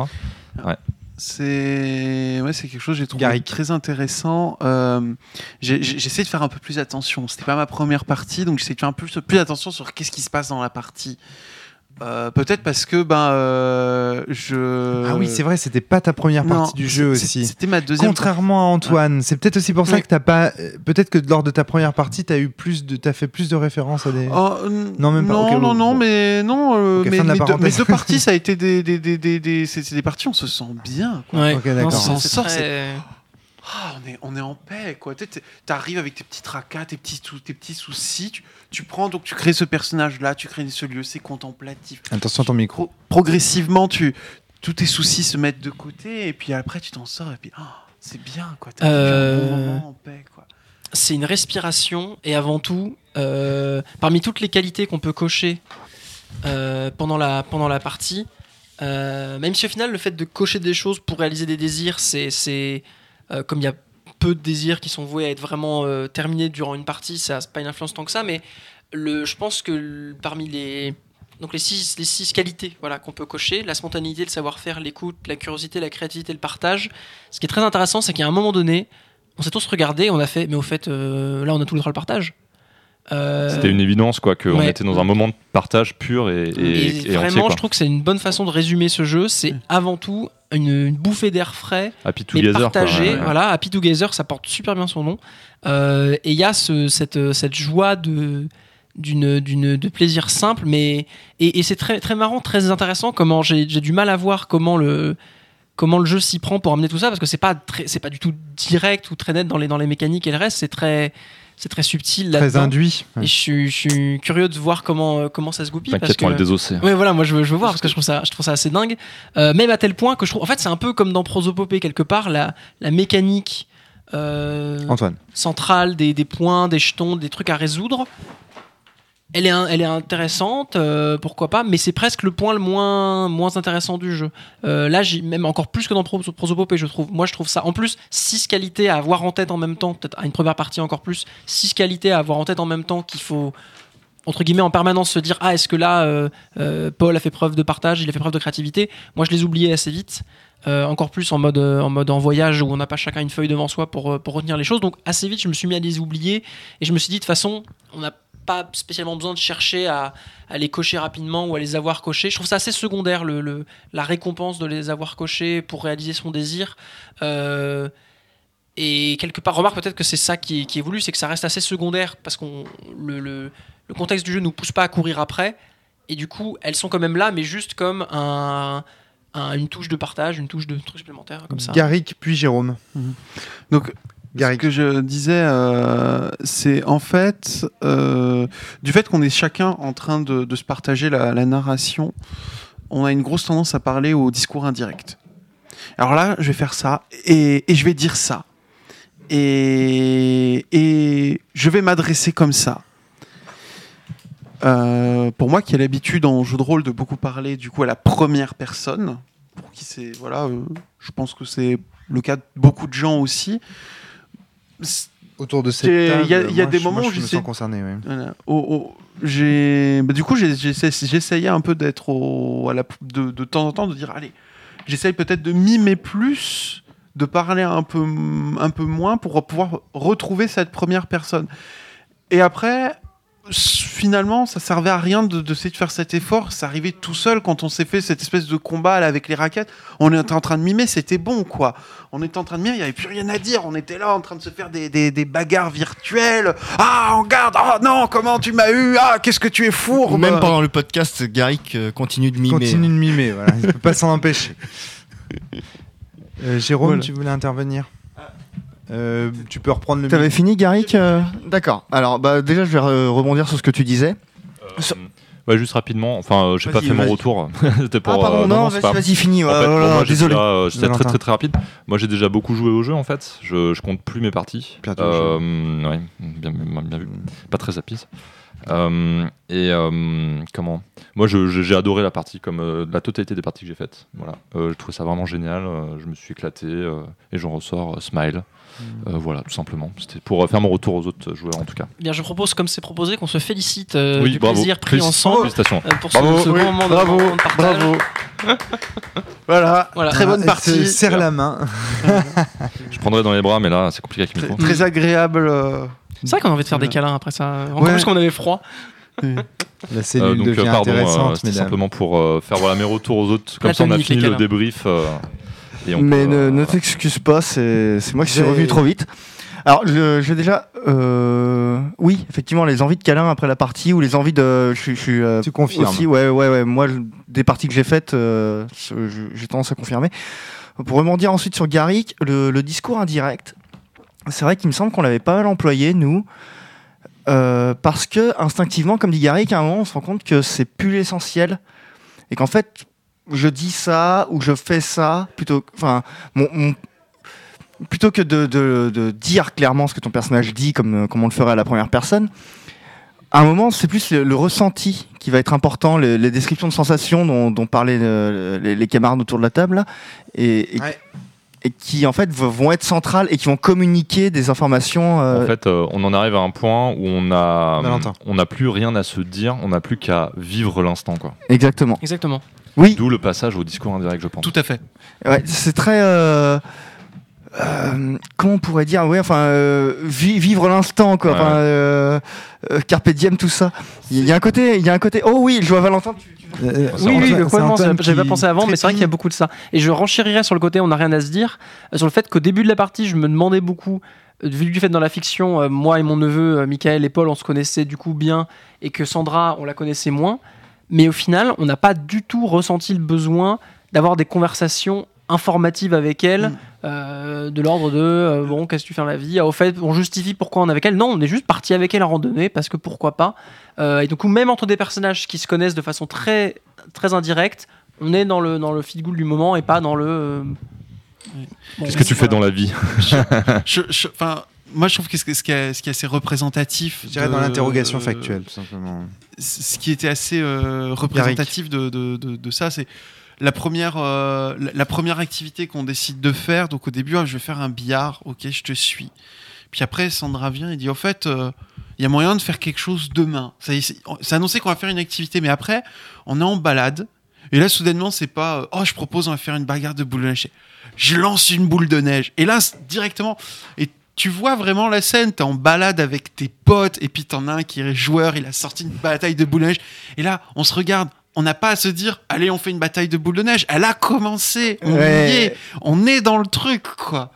C'est ouais, c'est quelque chose que j'ai trouvé Garrick. très intéressant. Euh, j'essaie de faire un peu plus attention. C'était pas ma première partie, donc j'essaie de faire un peu plus attention sur qu'est-ce qui se passe dans la partie. Euh, Peut-être parce que ben euh, je. Ah oui, c'est vrai, c'était pas ta première Non, partie du jeu aussi. C'était ma deuxième. Contrairement à Antoine, c'est peut-être aussi pour ça Oui. que t'as pas. euh, Peut-être que lors de ta première partie, t'as eu plus de, t'as fait plus de références à des. Euh, Non, même pas. Non, Ok, non, bon, non, bon. mais non. euh, Ok, mais, de mes deux, mes deux parties, ça a été des, des, des, des, des- c'est des parties, on se sent bien. quoi. Ouais. Ok, d'accord. Non, c'est- On c'est sort, très- Ah, on est, on est en paix, quoi. Tu sais, T'arrives avec tes petits tracas, tes petits, sou- tes petits soucis. Tu, tu prends, donc tu crées ce personnage-là, tu crées ce lieu, c'est contemplatif. Attention à ton micro. Pro- progressivement, tu, tous tes soucis se mettent de côté, et puis après, tu t'en sors, et puis ah, c'est bien, quoi. T'as vécu un bon Euh, moment en paix, quoi. c'est une respiration et avant tout, euh, parmi toutes les qualités qu'on peut cocher euh, pendant, la, pendant la partie, euh, même si au final le fait de cocher des choses pour réaliser des désirs, c'est c'est, euh, comme il y a peu de désirs qui sont voués à être vraiment euh, terminés durant une partie, ça n'a pas une influence tant que ça, mais le, je pense que le- parmi les, donc les six, les six qualités voilà, qu'on peut cocher, la spontanéité, le savoir-faire, l'écoute, la curiosité, la créativité, le partage, ce qui est très intéressant, c'est qu'à un moment donné, on s'est tous regardés, on a fait, mais au fait, euh, là, on a tous les trois le partage. Euh, C'était une évidence, quoi, qu'on ouais. était dans un moment de partage pur et, et, et, et vraiment, entier, quoi. je trouve que c'est une bonne façon de résumer ce jeu. C'est avant tout une, une bouffée d'air frais Happy mais Together, quoi, partagé. ouais, ouais. Voilà, Happy Together, ça porte super bien son nom. Euh, et il y a ce, cette, cette joie de d'une d'une de plaisir simple mais et, et c'est très très marrant très intéressant comment j'ai du mal à voir comment le comment le jeu s'y prend pour amener tout ça parce que c'est pas c'est pas du tout direct ou très net dans les dans les mécaniques et le reste c'est très c'est très subtil Très là-dedans. induit. et je suis, je suis curieux de voir comment euh, comment ça se goupille parce T'inquiète, que on va le désosser. Ouais, voilà, moi je veux, je veux voir parce que je trouve ça, je trouve ça assez dingue. Euh, même à tel point que je trouve, en fait, c'est un peu comme dans Prosopopée quelque part, la, la mécanique euh, Antoine. centrale des, des points, des jetons, des trucs à résoudre. Elle est, elle est intéressante, euh, pourquoi pas, mais c'est presque le point le moins, moins intéressant du jeu. Euh, là, j'ai même encore plus que dans Pros- Prosopopée, je trouve. Moi, je trouve ça. En plus, six qualités à avoir en tête en même temps, peut-être à une première partie encore plus, six qualités à avoir en tête en même temps qu'il faut entre guillemets en permanence se dire ah est-ce que là euh, Paul a fait preuve de partage il a fait preuve de créativité moi je les oubliais assez vite encore plus en mode en mode en voyage où on n'a pas chacun une feuille devant soi pour, pour retenir les choses donc assez vite je me suis mis à les oublier et je me suis dit de toute façon on n'a pas spécialement besoin de chercher à, à les cocher rapidement ou à les avoir cochés je trouve ça assez secondaire le, le- la récompense de les avoir cochés pour réaliser son désir Euh, et quelque part, remarque peut-être que c'est ça qui qui est voulu, c'est que ça reste assez secondaire parce qu'on le, le, le contexte du jeu nous pousse pas à courir après. Et du coup, elles sont quand même là, mais juste comme un, un- une touche de partage, une touche de truc supplémentaire comme ça. Garrick puis Jérôme. Donc, Ce que je disais, euh, c'est en fait euh, du fait qu'on est chacun en train de, se partager la, narration, on a une grosse tendance à parler au discours indirect. Alors là, je vais faire ça et, je vais dire ça. Et, je vais m'adresser comme ça. Euh, pour moi qui ai l'habitude en jeu de rôle de beaucoup parler du coup à la première personne, pour qui c'est voilà, je pense que c'est le cas de beaucoup de gens aussi. Autour de cette table. il y a- il y a moi, des je- moments où je me sens concerné. voilà. J'ai, bah, du coup, j'essayais un peu d'être au, à la, de, de temps en temps de dire, allez, j'essaye peut-être de mimer plus, de parler un peu, un peu moins pour pouvoir retrouver cette première personne. Et après, finalement, ça servait à rien de, de essayer de faire cet effort. Ça arrivait tout seul quand on s'est fait cette espèce de combat là, avec les raquettes. On était en train de mimer, c'était bon, quoi. On était en train de mimer, il n'y avait plus rien à dire. On était là en train de se faire des, des, des bagarres virtuelles. Ah, on garde. Oh non, comment tu m'as eu? Ah, qu'est-ce que tu es Ou fourbe même pendant le podcast, Garrick euh, continue de mimer. Continue de mimer, voilà. Il peut pas s'en empêcher. Euh, Jérôme, Voilà. tu voulais intervenir? Euh, Tu peux reprendre le T'avais fini, Garrick euh D'accord. Alors, bah, déjà, je vais re- rebondir sur ce que tu disais. Euh, Sur- Ouais, juste rapidement. Enfin, euh, j'ai pas fait mon retour. C'était pour. ah pardon, euh, non, c'est vas-y, pas-. En ouais, fait, oh moi, désolé. déjà- C'était très très très rapide. Moi, j'ai déjà beaucoup joué au jeu en fait. Je, je compte plus mes parties. Euh, ouais, bien, bien, bien vu. Pas très rapide. Euh, et euh, comment? Moi, j'ai adoré la partie, comme euh, la totalité des parties que j'ai faites. Voilà, euh, je trouvais ça vraiment génial. euh, je me suis éclaté euh, et j'en ressors euh, Euh, voilà, tout simplement. C'était pour euh, faire mon retour aux autres joueurs en tout cas. Bien, je propose, comme c'est proposé, qu'on se félicite euh, oui, du bravo. plaisir pris ensemble Félicitations. euh, pour ce, Bravo. ce Oui, grand moment de- bravo, de partage. bravo. voilà, Voilà. très bonne partie. se Serre la main. Je prendrais dans les bras, mais là, c'est compliqué avec le Très, micro. très agréable. euh. C'est vrai qu'on a envie de faire des câlins après ça. Encore Ouais. plus qu'on avait froid. La Euh, cellule donc, euh, devient pardon, euh, intéressante, c'était simplement pour euh, faire voilà, mes retours aux autres. Comme ça, on a fini le débrief. Et on Mais peut, ne, euh, ne t'excuse pas, c'est moi qui suis revenu trop vite. Alors, je, je vais déjà. euh, oui, effectivement, les envies de câlin après la partie ou les envies de. Je, suis- je suis euh, Tu confirmes. aussi, ouais, ouais, ouais. Moi, je- des parties que j'ai faites, euh, je- je- j'ai tendance à confirmer. Pour rebondir ensuite sur Garrick, le, le discours indirect, c'est vrai qu'il me semble qu'on l'avait pas mal employé, nous. euh, parce que instinctivement, comme dit Garrick, à un moment, on se rend compte que c'est plus l'essentiel. Et qu'en fait, je dis ça ou je fais ça plutôt. Enfin, mon- mon, plutôt que de, de- de dire clairement ce que ton personnage dit comme, euh, comme on le ferait à la première personne, à un moment, c'est plus le, le ressenti qui va être important, les, les descriptions de sensations dont, dont parlaient euh, les, les camarades autour de la table, là, et, et, Ouais. et qui en fait vont être centrales et qui vont communiquer des informations. euh, En fait, euh, on en arrive à un point où on a, Valentin. on n'a plus rien à se dire, on n'a plus qu'à vivre l'instant, quoi. Exactement. Exactement. Oui, D'où le passage au discours indirect, je pense. Tout à fait. Ouais, c'est très. euh, euh, comment on pourrait dire Ouais, enfin, euh, vi- vivre l'instant, quoi. Ouais. Enfin, euh, euh, carpe diem, tout ça. Il y a un côté, il y a un côté. Oh oui, je vois Valentin. tu- tu- Euh, C'est Oui, oui, complètement. J'avais pas pensé avant, mais c'est vrai qu'il y a beaucoup de ça. Et je renchérirais sur le côté, on n'a rien à se dire, sur le fait qu'au début de la partie, je me demandais beaucoup, vu du fait dans la fiction, euh, moi et mon neveu, euh, Michael et Paul, on se connaissait du coup bien, et que Sandra, on la connaissait moins. Mais au final, on n'a pas du tout ressenti le besoin d'avoir des conversations informatives avec elle, Mm. euh, de l'ordre de euh, bon, qu'est-ce que tu fais dans la vie? Ah, Au fait, on justifie pourquoi on est avec elle. Non, on est juste parti avec elle en randonnée parce que pourquoi pas. Euh, et du coup, même entre des personnages qui se connaissent de façon très, très indirecte, on est dans le, dans le feel good du moment et pas dans le. euh, bon, Qu'est-ce que tu fais dans la vie? Je- moi, je trouve que ce, qui est, ce qui est assez représentatif. Je dirais de- dans l'interrogation factuelle, tout simplement. Ce qui était assez euh, représentatif de, de, ça, c'est la première, euh, la, première activité qu'on décide de faire. Donc au début, ah, je vais faire un billard, ok, je te suis. Puis après, Sandra vient et dit, au fait, euh, il y a moyen de faire quelque chose demain. C'est annoncé qu'on va faire une activité, mais après, on est en balade. Et là, soudainement, c'est pas, oh, je propose, on va faire une bagarre de boule de neige. Je lance une boule de neige. Et là, directement, tu vois vraiment la scène, t'es en balade avec tes potes, et puis t'en as un qui est joueur, il a sorti une bataille de boule de neige. Et là, on se regarde, on n'a pas à se dire, allez, on fait une bataille de boule de neige. Elle a commencé, on Ouais. y est, on est dans le truc, quoi.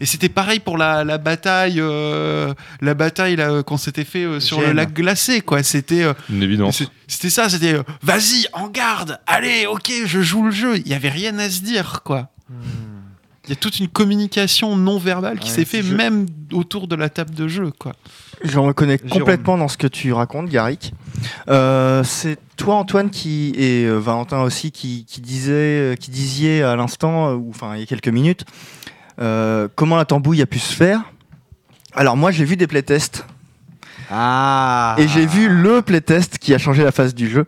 Et c'était pareil pour la, la bataille, euh, la bataille là, qu'on s'était fait euh, sur le lac glacé, quoi. C'était, euh, Une évidence. c'est- c'était ça, c'était, euh, vas-y, en garde, allez, ok, je joue le jeu. Il y avait rien à se dire, quoi. Il y a toute une communication non verbale qui Ouais, s'est fait je- même autour de la table de jeu, quoi. Je reconnais Jérôme. complètement dans ce que tu racontes, Garrick. Euh, c'est toi, Antoine, qui et euh, Valentin aussi, qui, qui disait, euh, qui disiez à l'instant, ou enfin il y a quelques minutes, euh, comment la tambouille a pu se faire. Alors moi, j'ai vu des playtests Ah et j'ai vu le playtest qui a changé la face du jeu.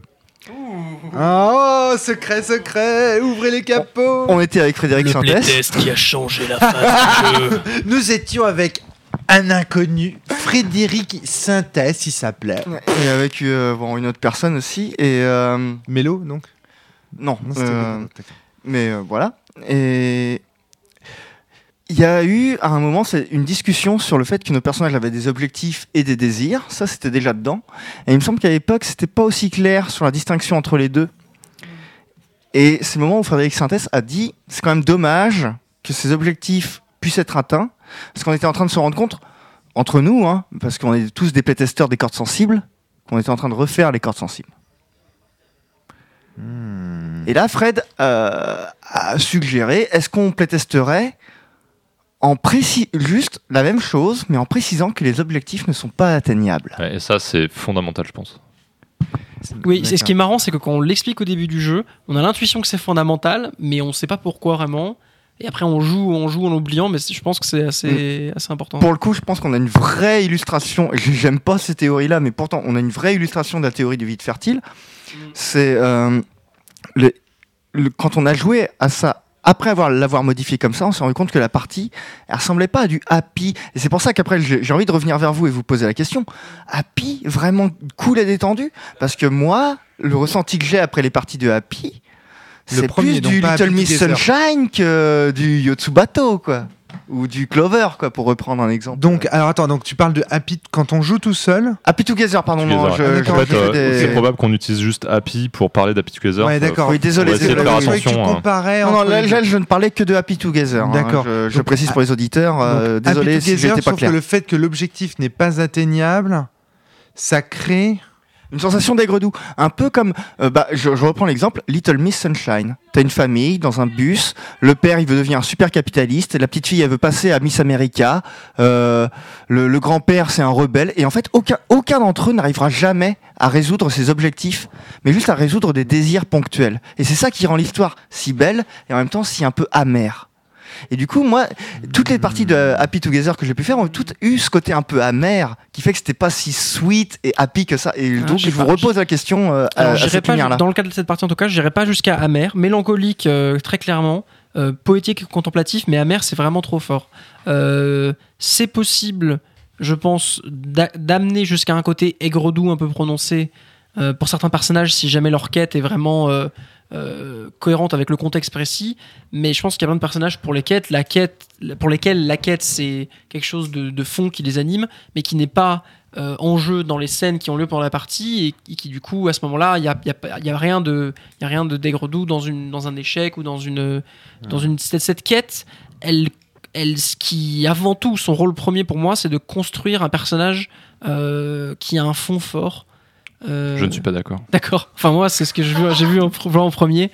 Oh, secret, secret Ouvrez les capots On était avec Frédéric Sintès. qui a changé la face du jeu. Nous étions avec un inconnu, Frédéric Synthèse, il s'appelait. Et avec euh, bon, une autre personne aussi. Et euh, Mélo, donc non, Non, euh. Mais euh, voilà. Et il y a eu à un moment une discussion sur le fait que nos personnages avaient des objectifs et des désirs. Ça, c'était déjà dedans. Et il me semble qu'à l'époque, c'était pas aussi clair sur la distinction entre les deux. Et c'est le moment où Frédéric Sintès a dit c'est quand même dommage que ces objectifs puissent être atteints, parce qu'on était en train de se rendre compte entre nous, hein, parce qu'on est tous des playtesteurs des cordes sensibles, qu'on était en train de refaire les cordes sensibles. Et là, Fred euh, a suggéré est-ce qu'on playtesterait en précis juste la même chose, mais en précisant que les objectifs ne sont pas atteignables. Ouais, et ça, c'est fondamental, je pense. Oui, c'est ce qui est marrant, c'est que quand on l'explique au début du jeu, on a l'intuition que c'est fondamental, mais on sait pas pourquoi vraiment. Et après, on joue, on joue en l'oubliant, mais je pense que c'est assez, assez important. Pour le coup, je pense qu'on a une vraie illustration. et J'aime pas ces théories-là, mais pourtant, on a une vraie illustration de la théorie du vide fertile. C'est euh, le- le- quand on a joué à ça. Après avoir l'avoir modifié comme ça, on s'est rendu compte que la partie, elle ressemblait pas à du happy. Et c'est pour ça qu'après, j'ai envie de revenir vers vous et vous poser la question. Happy, vraiment cool et détendu? Parce que moi, le ressenti que j'ai après les parties de happy, c'est plus du Little Miss. Sunshine que du Yotsubato, quoi. Ou du Clover, quoi, pour reprendre un exemple. Donc, alors attends, donc tu parles de Happy quand on joue tout seul Happy Together, pardon, non, Together, je, je- en fait, euh, des- c'est probable qu'on utilise juste Happy pour parler d'Happy Together. Ouais, Euh, d'accord. Oui, désolé, de désolé, faire oui, attention. tu hein. comparais Non, non, là, les je ne parlais que de Happy Together. hein. D'accord. Je, je Donc, précise pour les auditeurs. euh, désolé Happy si j'étais pas sauf clair. que le fait que l'objectif n'est pas atteignable, ça crée. Une sensation d'aigre-doux. Un peu comme, euh, bah, je, reprends l'exemple, Little Miss Sunshine. T'as une famille dans un bus, le père il veut devenir un super capitaliste, la petite fille elle veut passer à Miss America, euh, le, le grand-père c'est un rebelle, et en fait aucun, aucun d'entre eux n'arrivera jamais à résoudre ses objectifs, mais juste à résoudre des désirs ponctuels. Et c'est ça qui rend l'histoire si belle et en même temps si un peu amère. Et du coup, moi, toutes les parties de Happy Together que j'ai pu faire ont toutes eu ce côté un peu amer, qui fait que c'était pas si sweet et happy que ça. Et Ah, donc, je vous pas- repose la question euh, à, Alors, à j'irai cette pas, lumière-là. dans le cadre de cette partie en tout cas, j'irai pas jusqu'à amer, mélancolique euh, très clairement, euh, poétique et contemplatif, mais amer c'est vraiment trop fort. C'est possible, je pense, d'a- d'amener jusqu'à un côté aigre-doux un peu prononcé euh, pour certains personnages si jamais leur quête est vraiment euh, euh, cohérente avec le contexte précis. Mais je pense qu'il y a plein de personnages pour les quêtes, la quête, pour lesquels la quête c'est quelque chose de, de fond qui les anime, mais qui n'est pas euh, en jeu dans les scènes qui ont lieu pendant la partie et, et qui du coup à ce moment-là il y a, y a y rien de y a rien de d'aigre-doux dans une dans un échec ou dans une dans une cette, cette quête elle elle ce qui avant tout son rôle premier pour moi c'est de construire un personnage euh, qui a un fond fort Euh, Je ne suis pas d'accord. D'accord. Enfin moi c'est ce que j'ai vu en, pr- en premier.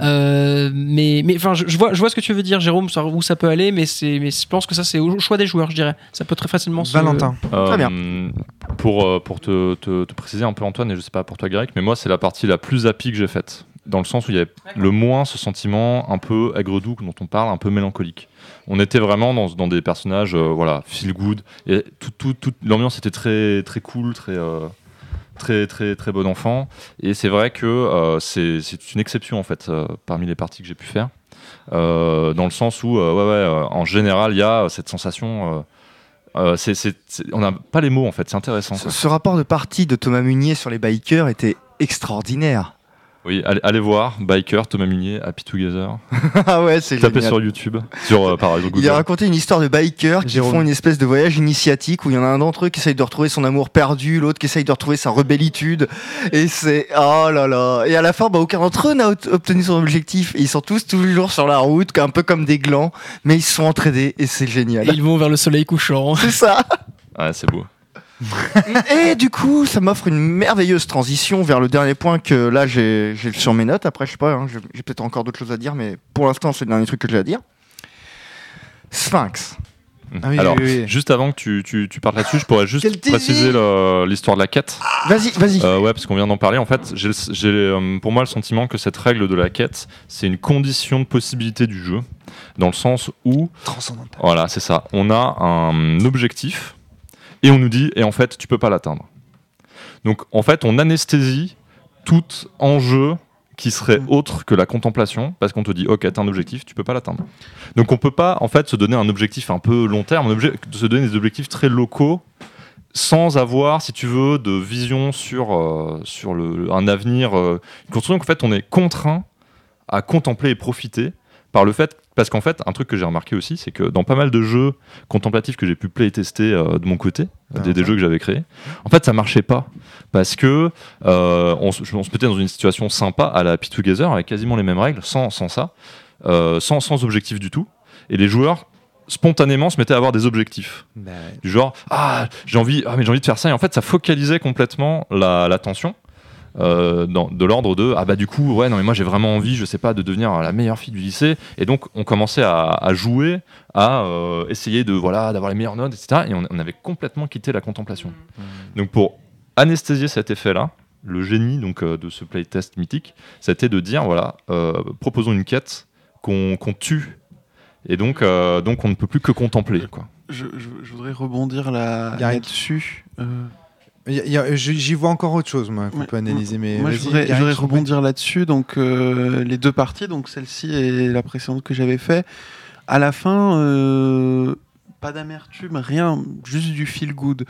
Euh, mais mais enfin je, je vois je vois ce que tu veux dire Jérôme sur où ça peut aller mais c'est mais je pense que ça c'est au choix des joueurs je dirais. Ça peut très facilement se Valentin. Très bien. Euh, Pour, euh, pour te, te- te préciser un peu, Antoine, et je sais pas pour toi, Greg, mais moi, c'est la partie la plus happy que j'ai faite. Dans le sens où il y avait le moins ce sentiment un peu aigre-doux dont on parle, un peu mélancolique. On était vraiment dans, dans des personnages, euh, voilà, feel good. Et tout, tout, toute l'ambiance était très, très cool, très. euh, Très très très bon enfant et c'est vrai que euh, c'est une exception en fait euh, parmi les parties que j'ai pu faire Euh, dans le sens où euh, ouais ouais en général il y a cette sensation c'est- on n'a pas les mots en fait, c'est intéressant. Ce, ce rapport de partie de Thomas Munier sur les bikers était extraordinaire. Oui, allez, allez voir, Biker, Thomas Munier, Happy Together. ah ouais, c'est Tapez génial. sur YouTube, sur euh, par exemple Il Google. a raconté une histoire de bikers qui Jérôme. font une espèce de voyage initiatique où il y en a un d'entre eux qui essaye de retrouver son amour perdu, l'autre qui essaye de retrouver sa rebellitude. Et c'est oh là là. Et à la fin, bah, aucun d'entre eux n'a obtenu son objectif. Et ils sont tous toujours sur la route, un peu comme des glands, mais ils se sont entraînés et c'est Et génial. ils vont vers le soleil couchant. C'est ça. Ouais, c'est beau. Et du coup, ça m'offre une merveilleuse transition vers le dernier point que là j'ai sur mes notes. Après, je sais pas, hein, j'ai peut-être encore d'autres choses à dire, mais pour l'instant, c'est le dernier truc que j'ai à dire. Sphinx. Ah oui, Alors, oui, oui. juste avant que tu, tu, tu partes là-dessus, je pourrais juste préciser l'histoire de la quête. Vas-y, vas-y. Euh, ouais, parce qu'on vient d'en parler. En fait, j'ai euh, pour moi le sentiment que cette règle de la quête, c'est une condition de possibilité du jeu, dans le sens où Transcendantal. Voilà, c'est ça. On a un objectif et on nous dit, et en fait, tu peux pas l'atteindre. Donc, en fait, on anesthésie tout enjeu qui serait autre que la contemplation, parce qu'on te dit, ok, t'as un objectif, tu peux pas l'atteindre. Donc, on peut pas, en fait, se donner un objectif un peu long terme, se donner des objectifs très locaux, sans avoir, si tu veux, de vision sur, euh, sur le, un avenir. Euh. Donc, en fait, on est contraint à contempler et profiter par le fait, parce qu'en fait, un truc que j'ai remarqué aussi, c'est que dans pas mal de jeux contemplatifs que j'ai pu playtester euh, de mon côté, Ah, des, jeux que j'avais créés, en fait, ça marchait pas. Parce que euh, on, se- on se mettait dans une situation sympa à la Happy Together, avec quasiment les mêmes règles, sans, sans ça, euh, sans, sans objectif du tout. Et les joueurs, spontanément, se mettaient à avoir des objectifs Bah ouais. du genre ah j'ai envie ah mais j'ai envie de faire ça et en fait ça focalisait complètement la- l'attention euh, dans- de l'ordre de ah bah du coup ouais non mais moi j'ai vraiment envie je sais pas de devenir la meilleure fille du lycée et donc on commençait à, à jouer à euh, essayer de voilà d'avoir les meilleures notes etc et on, on avait complètement quitté la contemplation donc pour anesthésier cet effet là le génie donc euh, de ce playtest mythique, c'était de dire voilà, euh, proposons une quête qu'on qu'on tue. Et donc, euh, donc on ne peut plus que contempler. Quoi. Je, je- je voudrais rebondir là-dessus. Euh, J'y vois encore autre chose, moi, qu'on Ouais. peut analyser. Mais Moi, je voudrais, je rebondir là-dessus. Donc, euh, les deux parties, donc celle-ci et la précédente que j'avais fait. À la fin, euh, pas d'amertume, rien, juste du feel good.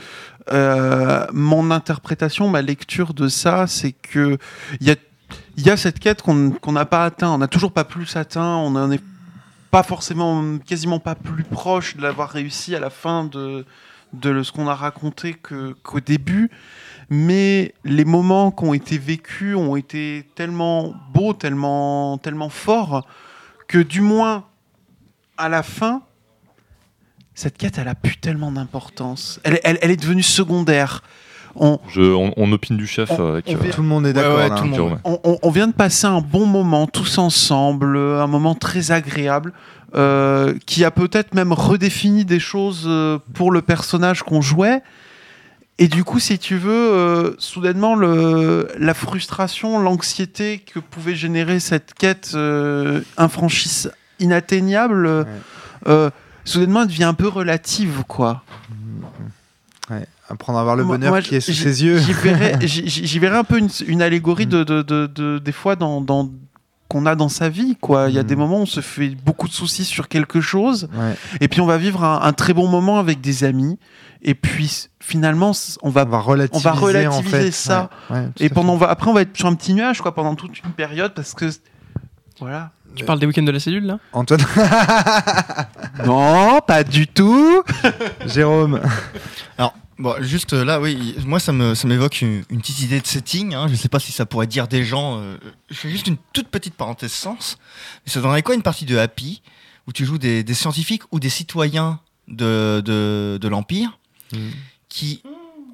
Euh, mon interprétation, ma lecture de ça, c'est que il y a, y a cette quête qu'on qu'on n'a pas atteint. On n'a toujours pas plus atteint. On n'en est pas forcément, quasiment pas plus proche de l'avoir réussi à la fin de, de ce qu'on a raconté qu'au début mais les moments qui ont été vécus ont été tellement beaux, tellement, tellement forts, que du moins, à la fin, cette quête, elle a plus tellement d'importance. Elle- elle est devenue secondaire. On, Je, on, on opine du chef On- euh, avec. on euh. Tout le monde est d'accord. ouais. Jérôme. on- on- on vient de passer un bon moment tous ensemble, euh, un moment très agréable, euh, qui a peut-être même redéfini des choses pour le personnage qu'on jouait. Et du coup, si tu veux, euh, soudainement, le, la frustration, l'anxiété que pouvait générer cette quête euh, infranchisse, inatteignable, soudainement, elle devient un peu relative, quoi. Apprendre à voir le Moi- bonheur moi, qui est sous ses yeux. J'y verrais, un peu une, une allégorie de, de, de- de- des fois dans, dans- qu'on a dans sa vie. Quoi. Il y a des moments où on se fait beaucoup de soucis sur quelque chose, Ouais. et puis on va vivre un, un très bon moment avec des amis, et puis finalement, on va... On va relativiser, on va relativiser en fait. ça. Ouais, ouais, tout Et pendant, on va, après, on va être sur un petit nuage quoi, pendant toute une période, parce que... Voilà. Tu parles des week-ends de la cellule là? Antoine, Non, pas du tout Jérôme. Bon, juste là, oui, moi ça me ça m'évoque une, une petite idée de setting. Hein, je sais pas si ça pourrait dire des gens. euh, je fais juste une toute petite parenthèse sens. Mais ça donnerait quoi une partie de Happy où tu joues des, des scientifiques ou des citoyens de de, de l'Empire Mhm. qui,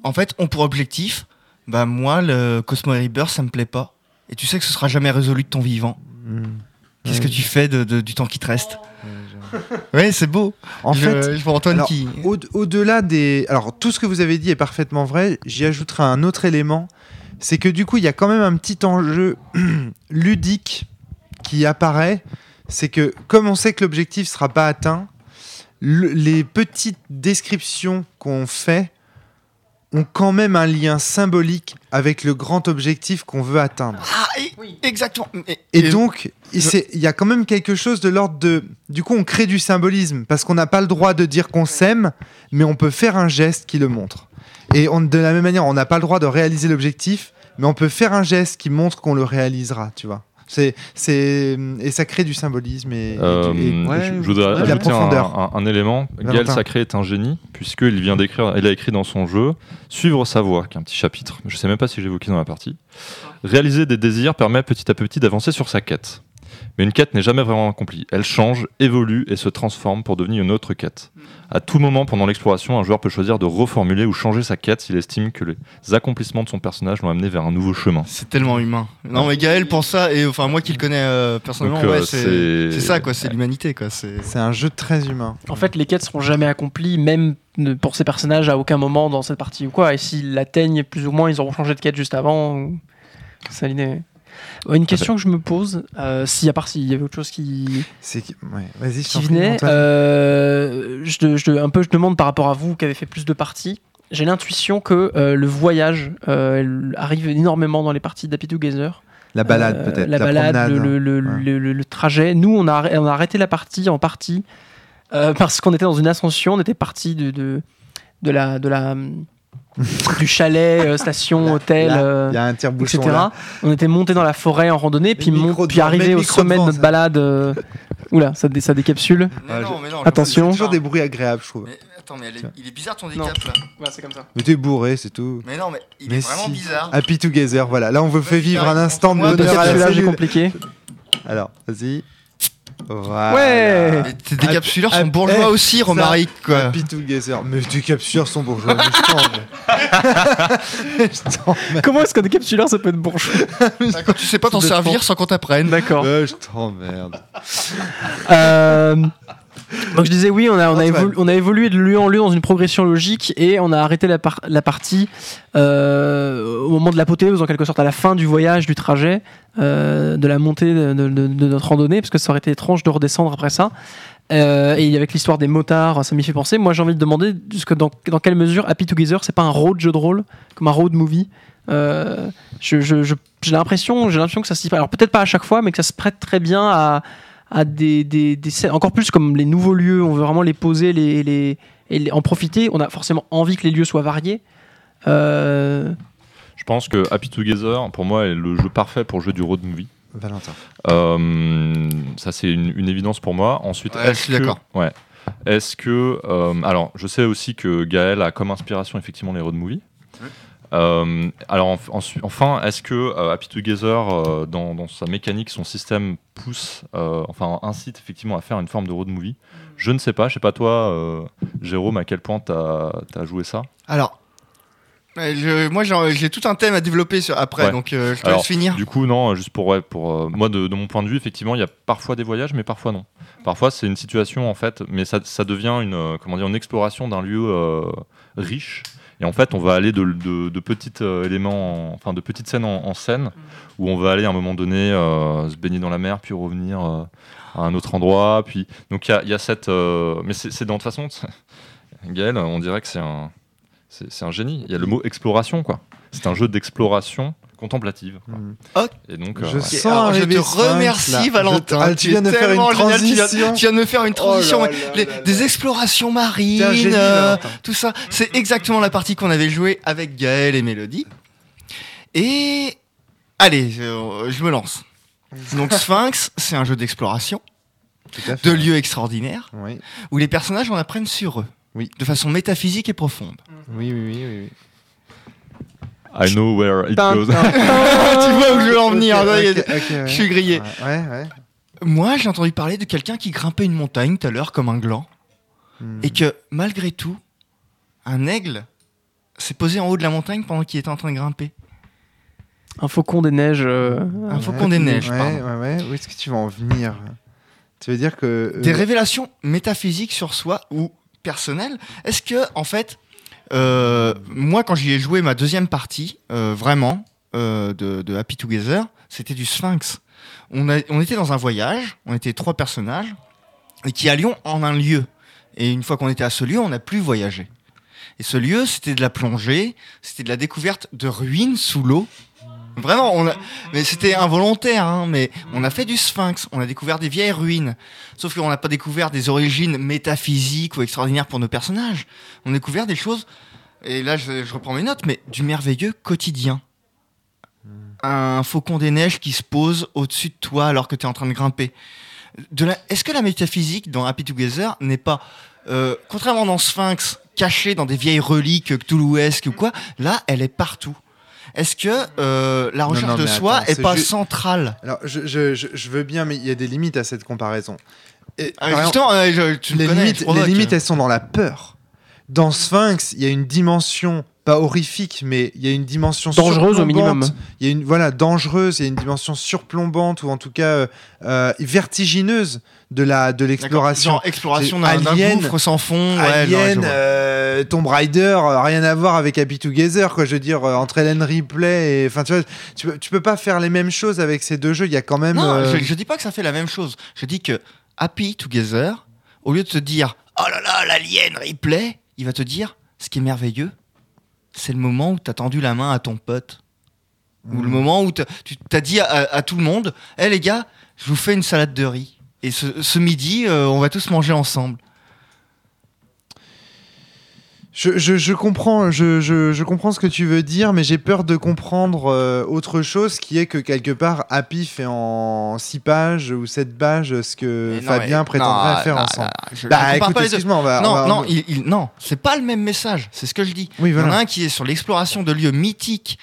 en fait, ont pour objectif, bah moi le Cosmo Rebirth ça me plaît pas. Et tu sais que ce sera jamais résolu de ton vivant. Hmm. Qu'est-ce que tu fais de, de- du temps qui te reste? Ouais, c'est beau. En je, fait, je vois Antoine alors, qui. Au- Au-delà des. Alors, tout ce que vous avez dit est parfaitement vrai. J'y ajouterai un autre élément. C'est que du coup, il y a quand même un petit enjeu ludique qui apparaît. C'est que, comme on sait que l'objectif ne sera pas atteint, le- les petites descriptions qu'on fait ont quand même un lien symbolique avec le grand objectif qu'on veut atteindre. Ah, et- exactement. Et, Et donc, il y a quand même quelque chose de l'ordre de. Du coup, on crée du symbolisme parce qu'on n'a pas le droit de dire qu'on s'aime, mais on peut faire un geste qui le montre. Et on, de la même manière, on n'a pas le droit de réaliser l'objectif, mais on peut faire un geste qui montre qu'on le réalisera, tu vois. C'est, c'est, et ça crée du symbolisme et, Euh, et- ouais, je, je voudrais la ajouter un, profondeur. un- un élément. Gaël. Sacré est un génie, puisqu'il vient d'écrire, elle a écrit dans son jeu Suivre sa voie, qui est un petit chapitre. Je sais même pas si j'ai évoqué dans la partie. Réaliser des désirs permet petit à petit d'avancer sur sa quête. Mais une quête n'est jamais vraiment accomplie. Elle change, évolue et se transforme pour devenir une autre quête. À tout moment pendant l'exploration, un joueur peut choisir de reformuler ou changer sa quête s'il estime que les accomplissements de son personnage l'ont amené vers un nouveau chemin. C'est tellement humain. Non mais Gaël pense ça et enfin moi qui le connais euh, personnellement, Donc, euh, ouais, c'est ça quoi, c'est l'humanité quoi. C'est c'est un jeu très humain. En fait, les quêtes seront jamais accomplies, même pour ces personnages à aucun moment dans cette partie ou quoi. Et s'ils l'atteignent, plus ou moins, ils auront changé de quête juste avant. ou- C'est ça l'idée. Une question que je me pose, euh, si à part s'il y avait autre chose qui, qui- ouais. Vas-y, venait, euh, je, un peu je demande par rapport à vous qui avez fait plus de parties. J'ai l'intuition que euh, le voyage euh, arrive énormément dans les parties d'Happy Together. La balade, peut-être. La, balade, promenade, le, hein. le- le- trajet. Nous, on a, on a arrêté la partie en partie parce qu'on était dans une ascension. On était parti de, de, de la, de la, du chalet, euh, station, hôtel. Là, euh, Il y a un tire-bouchon etc. là. On était monté dans la forêt en randonnée, puis, mon- puis arrivé au sommet de notre ça. balade. euh, Oula, ça, dé- ça décapsule. Mais non, mais non, Attention. Toujours des bruits agréables, je trouve. Mais attends, mais elle est- Tiens. il est bizarre ton Non. décap là. Ouais, c'est comme ça. Mais t'es bourré, c'est tout. Mais non, mais il Mais est vraiment si. bizarre. Happy Together, voilà. Là, on vous fait vivre un instant de bonheur à la cellule. compliqué. Alors, vas-y. Voilà. Ouais. Tes décapsuleurs sont bourgeois aussi, Romaric quoi. Happy Together. Mais tes captures sont bourgeois. mais je t'en- je t'en- Comment est-ce qu'un décapsuleur ça peut être bourgeois Ah, Quand tu sais pas t'en servir sans qu'on t'apprenne. D'accord. Euh, je t'emmerde. Euh, Donc je disais oui, on a, on, a Antoine. évolu- on a évolué de lieu en lieu dans une progression logique et on a arrêté la, par- la partie euh, au moment de l'apothéose, en quelque sorte à la fin du voyage, du trajet, euh, de la montée de, de- de- de notre randonnée, parce que ça aurait été étrange de redescendre après ça. Euh, et avec l'histoire des motards, ça m'y fait penser. Moi j'ai envie de demander jusque dans, dans quelle mesure Happy Together c'est pas un road jeu de rôle, comme un road movie je- j'ai l'impression, j'ai l'impression que ça s'y prête. Alors peut-être pas à chaque fois, mais que ça se prête très bien à, à des, des, des scènes- encore plus comme les nouveaux lieux. On veut vraiment les poser, les, les, et les- en profiter. On a forcément envie que les lieux soient variés. Euh, Je pense que Happy Together, pour moi, est le jeu parfait pour jouer du road movie. Valentin. Euh, ça, c'est une, une évidence pour moi. Ensuite, Ouais, je est-ce suis que- d'accord. Ouais. Est-ce que. euh, alors, je sais aussi que Gaël a comme inspiration effectivement les road movies. Euh, alors, en- enfin, est-ce que euh, Happy Together, euh, dans, dans sa mécanique, son système pousse, enfin, incite effectivement à faire une forme de road movie? Je ne sais pas. Je sais pas, toi, Jérôme, à quel point tu as, joué ça? Alors, je- moi j'ai tout un thème à développer sur- après, Ouais. donc euh, je te Alors, laisse finir. Du coup, non, juste pour, ouais, pour euh, moi, de, de mon point de vue, effectivement, il y a parfois des voyages, mais parfois non. Parfois, c'est une situation, en fait, mais ça, ça devient une, comment dire, une exploration d'un lieu euh, riche. Et en fait, on va aller de, de, de petits euh, éléments, en- enfin de petites scènes en, en scène, où on va aller à un moment donné euh, se baigner dans la mer, puis revenir euh, à un autre endroit. Puis donc il y a, il y a cette, mais c'est dans de toute façon, Gaël, on dirait que c'est un, c'est un génie. Il y a le mot exploration, quoi. C'est un jeu d'exploration contemplative. quoi. Mm. Ok. Et donc, Je euh, ouais. sens Alors, je te là. remercie Je- Valentin. Ah, tu viens de faire une tu viens- transition. Tu viens de me faire une transition. Oh là avec là les- là là. des explorations marines, génie, euh, tout ça. C'est exactement la partie qu'on avait jouée avec Gaël et Mélodie. Et allez, je, je me lance. Donc Sphinx, c'est un jeu d'exploration, de lieux extraordinaires, Oui, où les personnages en apprennent sur eux, Oui. de façon métaphysique et profonde. oui, oui, oui, oui, oui. I know where it goes. tu vois où je veux en venir. Je suis grillé. Ouais, ouais. Moi, j'ai entendu parler de quelqu'un qui grimpait une montagne tout à l'heure comme un gland. Hmm. Et que malgré tout, un aigle s'est posé en haut de la montagne pendant qu'il était en train de grimper. un faucon des neiges. euh, Un faucon des neiges, Ouais, pardon. ouais, ouais. Où est-ce que tu vas en venir? Tu veux dire que. euh, Des révélations métaphysiques sur soi ou personnelles. Est-ce que, en fait, euh, moi, quand j'y ai joué ma deuxième partie, euh, vraiment, euh, de, Happy Together, c'était du Sphinx. On, on était dans un voyage, on était trois personnages, et qui allions en un lieu. Et une fois qu'on était à ce lieu, on n'a plus voyagé. Et ce lieu, c'était de la plongée, c'était de la découverte de ruines sous l'eau. Vraiment, on a... mais c'était involontaire, hein, mais on a fait du sphinx, on a découvert des vieilles ruines. Sauf qu'on n'a pas découvert des origines métaphysiques ou extraordinaires pour nos personnages. On a découvert des choses, et là je, reprends mes notes, mais du merveilleux quotidien. Un faucon des neiges qui se pose au-dessus de toi alors que tu es en train de grimper. De la... Est-ce que la métaphysique dans Happy Together n'est pas, euh, contrairement dans Sphinx, cachée dans des vieilles reliques cthulhuesques ou quoi, là elle est partout est-ce que euh, la recherche non, de soi attends, est c'est pas centrale Alors, je, je, veux bien, mais il y a des limites à cette comparaison. Et, Ah, exemple, euh, je- tu me les, connais, limites, les limites, elles sont dans la peur. Dans Sphinx, il y a une dimension, pas horrifique, mais il y a une dimension Dangereuse au minimum. Il y a une voilà dangereuse, il y a une dimension surplombante ou en tout cas euh, euh, vertigineuse de la de l'exploration. genre exploration d'un gouffre sans fond. ouais, Alien, non, je vois. euh, Tomb Raider, rien à voir avec Happy Together, quoi. Je veux dire, entre Ellen Ripley et. Enfin, tu vois, tu peux, tu peux pas faire les mêmes choses avec ces deux jeux. Il y a quand même. Non, euh, je, je dis pas que ça fait la même chose. Je dis que Happy Together, au lieu de te dire oh là là, l'alien replay, il va te dire ce qui est merveilleux, c'est le moment où t'as tendu la main à ton pote. Ou le moment où tu t'as dit à, à tout le monde hé les gars, je vous fais une salade de riz. Et ce, ce midi, euh, on va tous manger ensemble. Je, je, je comprends, je, je, je comprends ce que tu veux dire, mais j'ai peur de comprendre euh, autre chose, qui est que quelque part, Happy fait en 6 pages ou 7 pages ce que non, Fabien mais- prétendrait non, faire non, ensemble. non, je- je bah écoute, excuse-moi, on va. on Non, va- non, il, il- non, c'est pas le même message. C'est ce que je dis. Oui, Il y en a un qui est sur l'exploration de lieux mythiques.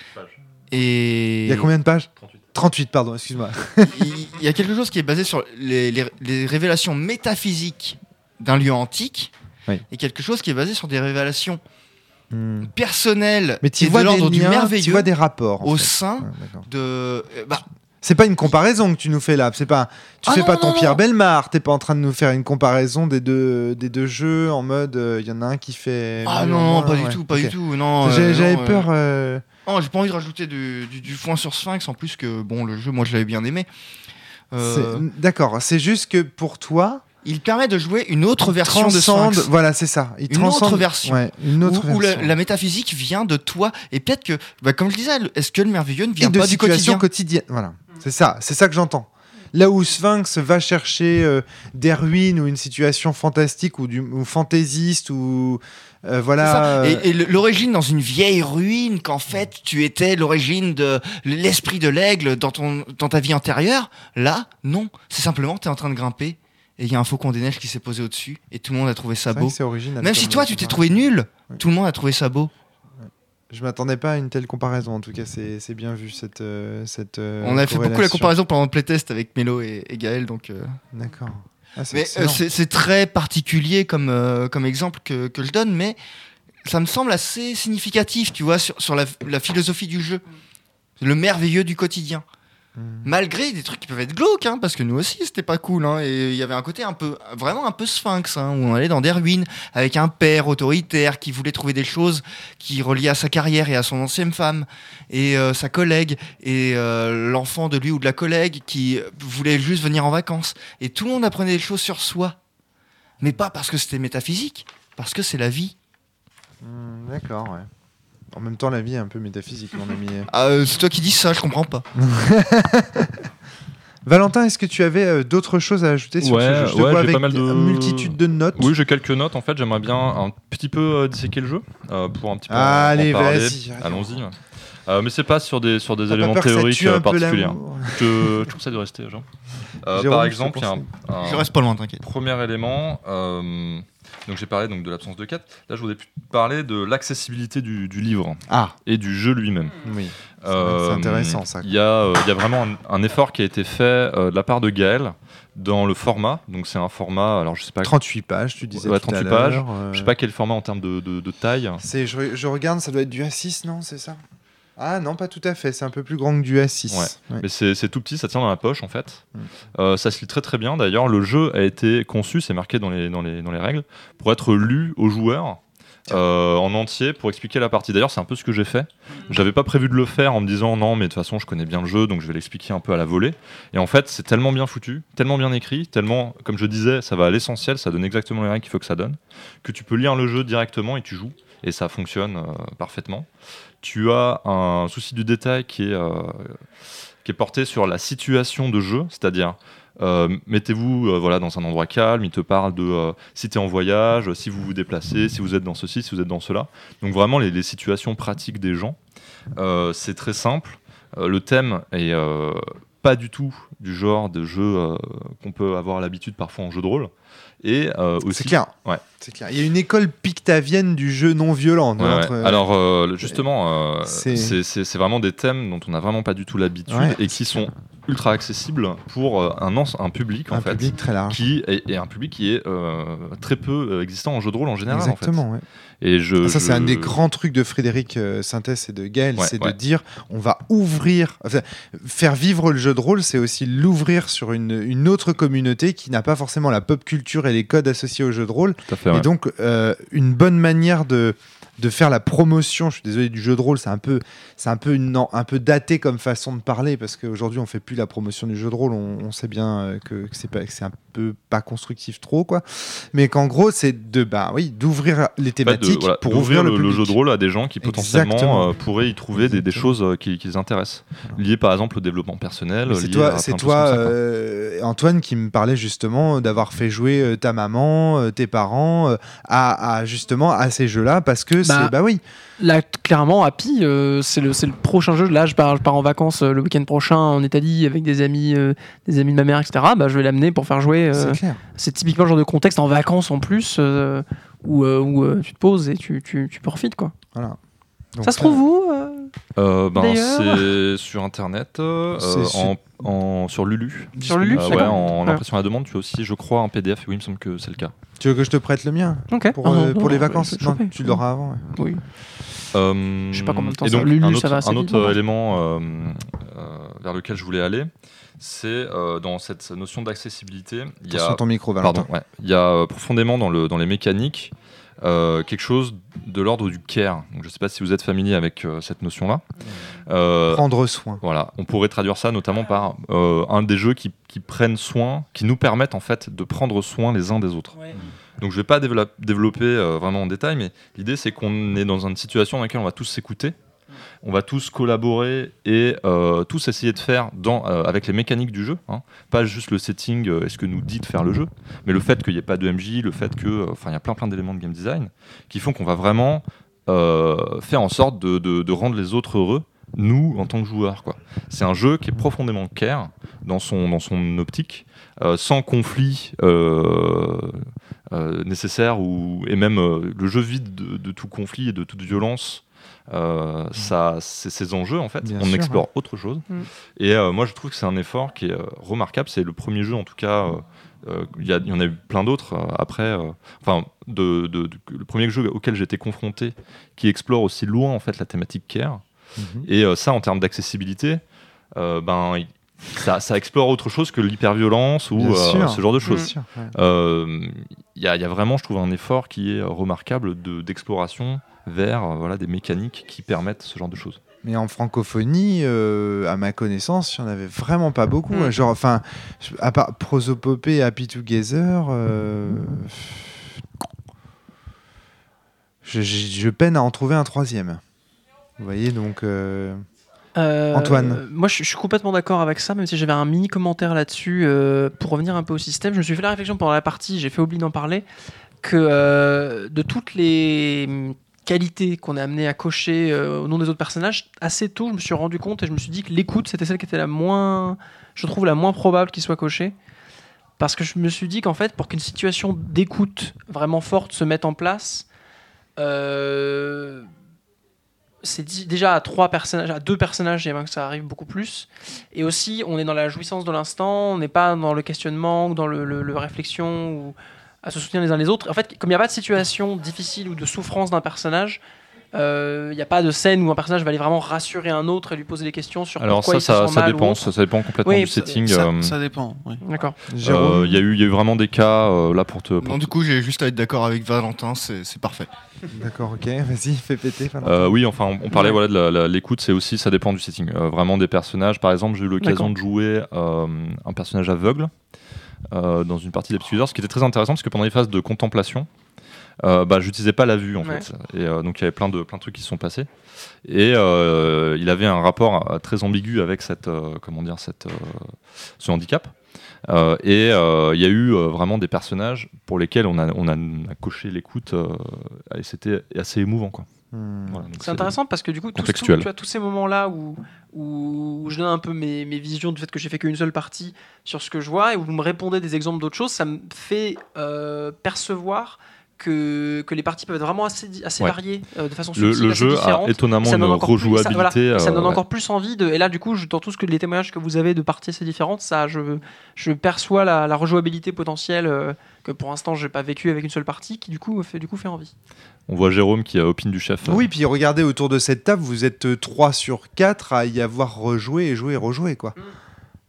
Et Il y a combien de pages 38, pardon, excuse-moi. il il y a quelque chose qui est basé sur les, les- les révélations métaphysiques d'un lieu antique Oui. et quelque chose qui est basé sur des révélations Hmm. personnelles Mais tu vois de l'ordre du liens, tu merveilleux vois des rapports. au fait. sein de. euh, bah, C'est pas une comparaison que tu nous fais là. C'est pas, tu Ah fais non, pas ton non, Pierre non. Belmar. T'es pas en train de nous faire une comparaison des deux, des deux jeux en mode, il y en a un qui fait. Ah non, moins, pas du tout, pas du tout. Non, euh, J'avais peur. euh, euh, non, j'ai pas envie de rajouter du, du, du foin sur Sphinx en plus que bon, le jeu, moi je l'avais bien aimé. Euh, D'accord. C'est juste que pour toi, il permet de jouer une autre version de. Sphinx. Voilà, c'est ça. Il Une autre version. Ouais, une autre où, où la, version. la métaphysique vient de toi et peut-être que, bah, comme je disais, est-ce que le merveilleux ne et vient de pas du situation quotidien quotidienne. Voilà, c'est ça, c'est ça que j'entends. Là où Sphinx va chercher euh, des ruines ou une situation fantastique ou, du, ou fantaisiste ou euh, voilà. euh, Et, l'origine dans une vieille ruine, qu'en fait tu étais l'origine de l'esprit de l'aigle dans, ton, dans ta vie antérieure, là, non. C'est simplement tu es en train de grimper et il y a un faucon des neiges qui s'est posé au-dessus et tout le monde a trouvé ça beau. original. Même si toi tu t'es trouvé nul, tout le monde a trouvé ça beau. Je m'attendais pas à une telle comparaison. En tout cas, c'est bien vu cette euh, cette. euh, On a fait beaucoup la comparaison pendant le playtest avec Mélo et, et Gaël, donc. euh, D'accord. Ah, c'est Mais euh, c'est très particulier comme, euh, comme exemple que, que je donne, mais ça me semble assez significatif, tu vois, sur, sur la, la philosophie du jeu. Le merveilleux du quotidien. Hmm. Malgré des trucs qui peuvent être glauques, hein, parce que nous aussi c'était pas cool. hein, et il y avait un côté un peu, vraiment un peu sphinx, hein, où on allait dans des ruines avec un père autoritaire qui voulait trouver des choses qui reliaient à sa carrière et à son ancienne femme et euh, sa collègue et euh, l'enfant de lui ou de la collègue qui voulait juste venir en vacances. Et tout le monde apprenait des choses sur soi, mais pas parce que c'était métaphysique, parce que c'est la vie. Hmm, D'accord, ouais. En même temps, la vie est un peu métaphysique, mon ami. Ah, euh, c'est toi qui dis ça, je comprends pas. Valentin, est-ce que tu avais euh, d'autres choses à ajouter sur Ouais, ce jeu? Je te ouais, vois j'ai avec pas mal de- une multitude de notes. Oui, j'ai quelques notes. En fait, j'aimerais bien un petit peu euh, disséquer le jeu euh, pour un petit peu. Allez, vas-y. Allons-y. Euh, mais c'est pas sur des sur des éléments ça théoriques euh, peu particuliers. l'amour Je, je conseille de rester, Jean. Euh, Jérôme, par exemple, il y a un, un- Je reste pas loin, t'inquiète. Premier élément, euh, donc j'ai parlé donc de l'absence de quête. Là, je voudrais plus parler de l'accessibilité du, du livre Ah, et du jeu lui-même. oui. C'est Euh, c'est intéressant, ça. Il y, a, euh, il y a vraiment un, un effort qui a été fait euh, de la part de Gaël dans le format. Donc c'est un format, alors je sais pas, 38 pages, tu disais. Ouais, tout à 38 l'heure, pages. euh, je sais pas quel format en termes de, de- de taille. C'est, je, je regarde, ça doit être du A6, non? C'est ça? Ah non, pas tout à fait. C'est un peu plus grand que du A6. Ouais. Mais c'est c'est tout petit, ça tient dans la poche en fait. Mm. Euh, ça se lit très très bien. D'ailleurs, le jeu a été conçu, c'est marqué dans les, dans, les, dans les règles, pour être lu aux joueurs. euh, en entier pour expliquer la partie. D'ailleurs, c'est un peu ce que j'ai fait. J'avais pas prévu de le faire en me disant non, mais de toute façon, je connais bien le jeu, donc je vais l'expliquer un peu à la volée. Et en fait, c'est tellement bien foutu, tellement bien écrit, tellement, comme je disais, ça va à l'essentiel, ça donne exactement les règles qu'il faut que ça donne, que tu peux lire le jeu directement et tu joues, et ça fonctionne euh, parfaitement. Tu as un souci du détail qui est, euh, qui est porté sur la situation de jeu, c'est-à-dire euh, mettez-vous euh, voilà, dans un endroit calme, il te parle de si tu es en voyage, si vous vous déplacez, si vous êtes dans ceci, si vous êtes dans cela. Donc vraiment les, les situations pratiques des gens. C'est très simple. Le thème est pas du tout du genre de jeu qu'on peut avoir l'habitude parfois en jeu de rôle. Et euh, aussi, C'est clair. Ouais. C'est clair. Il y a une école pictavienne du jeu non violent. Ouais, ouais. entre- Alors euh, justement, euh, c'est- vraiment des thèmes dont on n'a vraiment pas du tout l'habitude et qui sont ultra accessibles pour un, public en un fait, public très large. qui est, est un public qui est très peu existant en jeu de rôle en général. en fait. Et je, Ah, ça, c'est un des grands trucs de Frédéric euh, Sintès et de Gaël, Ouais, c'est ouais. de dire on va ouvrir, enfin, faire vivre le jeu de rôle, c'est aussi l'ouvrir sur une, une autre communauté qui n'a pas forcément la pop culture et les codes associés au jeu de rôle. Ouais. Et donc, euh, une bonne manière de, de faire la promotion, je suis désolé, du jeu de rôle, c'est un peu, c'est un peu, une, un peu daté comme façon de parler, parce qu'aujourd'hui, on fait plus la promotion du jeu de rôle, on, on sait bien euh, que, que c'est pas- que c'est un peu pas constructif trop, quoi. Mais qu'en gros, c'est de, bah oui, d'ouvrir les de- thématiques voilà, pour ouvrir le, le, le public. jeu de rôle à des gens qui potentiellement euh, pourraient y trouver des, choses euh, qui, qui les intéressent, liées par exemple au développement personnel. C'est toi, c'est de euh, Antoine, qui me parlait justement d'avoir fait jouer ta maman, tes parents à, à, justement à ces jeux-là parce que Bah, bah oui, Là, clairement, Happy, euh, c'est le, prochain jeu. Là, je pars, je pars en vacances euh, le week-end prochain en Italie avec des amis, euh, des amis de ma mère, etc. Bah, je vais l'amener pour faire jouer. c'est typiquement le genre de contexte en vacances en plus où, où, tu te poses et tu, tu, tu profites. Quoi. Voilà. Donc, Ça se trouve où euh Euh, ben, D'ailleurs- c'est sur internet, euh, en, en- sur Lulu. Sur Lulu, Euh, ouais, en Ouais. impression à la demande, tu as aussi, je crois, un PDF. Oui, il me semble que c'est le cas. Tu veux que je te prête le mien Ok. pour, Ah, non, euh, pour non, les bah, vacances Non, tu l'auras avant. ouais. Oui. Euh, Je sais pas combien de temps et ça- donc, Lulu, un ça autre, va assez un autre élément euh, euh, vers lequel je voulais aller, c'est euh, dans cette notion d'accessibilité. Il y a, ton micro, Valentin. pardon, ouais, il y a euh, profondément dans, le, dans les mécaniques euh, quelque chose de l'ordre du care. Donc, je ne sais pas si vous êtes familier avec euh, cette notion-là. Euh, Prendre soin. voilà, on pourrait traduire ça notamment par euh, un des jeux qui, qui prennent soin, qui nous permettent en fait de prendre soin les uns des autres. Donc je vais pas dévelop- développer euh, vraiment en détail, mais l'idée c'est qu'on est dans une situation dans laquelle on va tous s'écouter, on va tous collaborer et euh, tous essayer de faire euh, avec les mécaniques du jeu, hein. pas juste le setting euh, et ce que nous dit de faire le jeu, mais le fait qu'il n'y ait pas de MJ, le fait que, euh, enfin il y a plein plein d'éléments de game design qui font qu'on va vraiment euh, faire en sorte de, rendre les autres heureux, nous en tant que joueurs. quoi. C'est un jeu qui est profondément care dans son, dans son optique, euh, sans conflit euh, euh, nécessaire, ou, et même euh, le jeu vide de, de tout conflit et de toute violence. Euh, ça, c'est ces enjeux en fait. Bien on sûr, explore autre chose. Mm. Et euh, moi, je trouve que c'est un effort qui est euh, remarquable. C'est le premier jeu, en tout cas. euh, euh, Il y, en a eu plein d'autres euh, après. euh, enfin, de, de- de- le premier jeu auquel j'ai été confronté, qui explore aussi loin en fait la thématique care. Mhm. Et euh, ça, en termes d'accessibilité, euh, ben, ça, ça explore autre chose que l'hyperviolence ou euh, ce genre de choses. Ouais. Euh, Il y, y a vraiment, je trouve, un effort qui est remarquable de- d'exploration vers euh, voilà, des mécaniques qui permettent ce genre de choses. Mais en francophonie, euh, à ma connaissance, il n'y en avait vraiment pas beaucoup. Mm. hein. Genre, enfin, à part Prosopopée et Happy Together, euh, je, je- je peine à en trouver un troisième. Vous voyez, donc. euh, Euh, Antoine. Moi, je, je suis complètement d'accord avec ça, même si j'avais un mini commentaire là-dessus. euh, pour revenir un peu au système, je me suis fait la réflexion pendant la partie, j'ai fait oublier d'en parler, que euh, de toutes les qualités qu'on est amené à cocher euh, au nom des autres personnages, assez tôt, je me suis rendu compte et je me suis dit que l'écoute, c'était celle qui était la moins, je trouve, la moins probable qu'il soit coché. Parce que je me suis dit qu'en fait, pour qu'une situation d'écoute vraiment forte se mette en place, euh, c'est déjà à trois personnages, à deux personnages, j'aimerais que ça arrive beaucoup plus. Et aussi, on est dans la jouissance de l'instant, on n'est pas dans le questionnement ou dans le- le réflexion ou à se soutenir les uns les autres. En fait, comme il n'y a pas de situation difficile ou de souffrance d'un personnage, euh, il n'y a pas de scène où un personnage va aller vraiment rassurer un autre et lui poser des questions sur Alors pourquoi ça, il se ça, sent ça mal dépend, ça, ça dépend complètement Oui, du setting. Ça, euh, ça dépend. oui. D'accord. Euh, Il y, a eu- il y a eu vraiment des cas euh, là pour te. pour Non, du coup, j'ai juste à être d'accord avec Valentin, c'est parfait. D'accord, ok, vas-y, fais péter. Euh, oui, enfin, on, on parlait Ouais. voilà, de l'écoute, c'est aussi, ça dépend du setting. Euh, vraiment des personnages. Par exemple, j'ai eu l'occasion de jouer euh, un personnage aveugle euh, dans une partie d'Epic User, ce qui était très intéressant parce que pendant les phases de contemplation, euh, bah, j'utilisais pas la vue en Ouais. fait. Et euh, donc il y avait plein de, plein de trucs qui se sont passés. Et euh, il avait un rapport euh, très ambigu avec cette, euh, comment dire, cette, euh, ce handicap. Euh, et euh, il y a eu euh, vraiment des personnages pour lesquels on a, on a, on a coché l'écoute euh, et c'était assez émouvant. Quoi. Hmm. Voilà, C'est intéressant parce que du coup, tout- tu vois, tous ces moments-là où, où je donne un peu mes, mes visions du fait que j'ai fait qu'une seule partie sur ce que je vois et où vous me répondez des exemples d'autres choses, ça me fait euh, percevoir que, que les parties peuvent être vraiment assez, di- assez Ouais. variées euh, de façon Le, le jeu a étonnamment ça une donne encore plus- ça- rejouabilité. voilà, ça me euh, donne ouais. encore plus envie de. Et là, du coup, je- dans tout ce que les témoignages que vous avez de parties assez différentes, ça, je, je perçois la, la rejouabilité potentielle euh, que pour l'instant, j'ai pas vécu avec une seule partie, qui du coup fait du coup fait envie. On voit Jérôme qui a opine du chef. Oui, puis regardez autour de cette table, vous êtes 3 sur 4 à y avoir rejoué et joué et rejoué, quoi. Mm.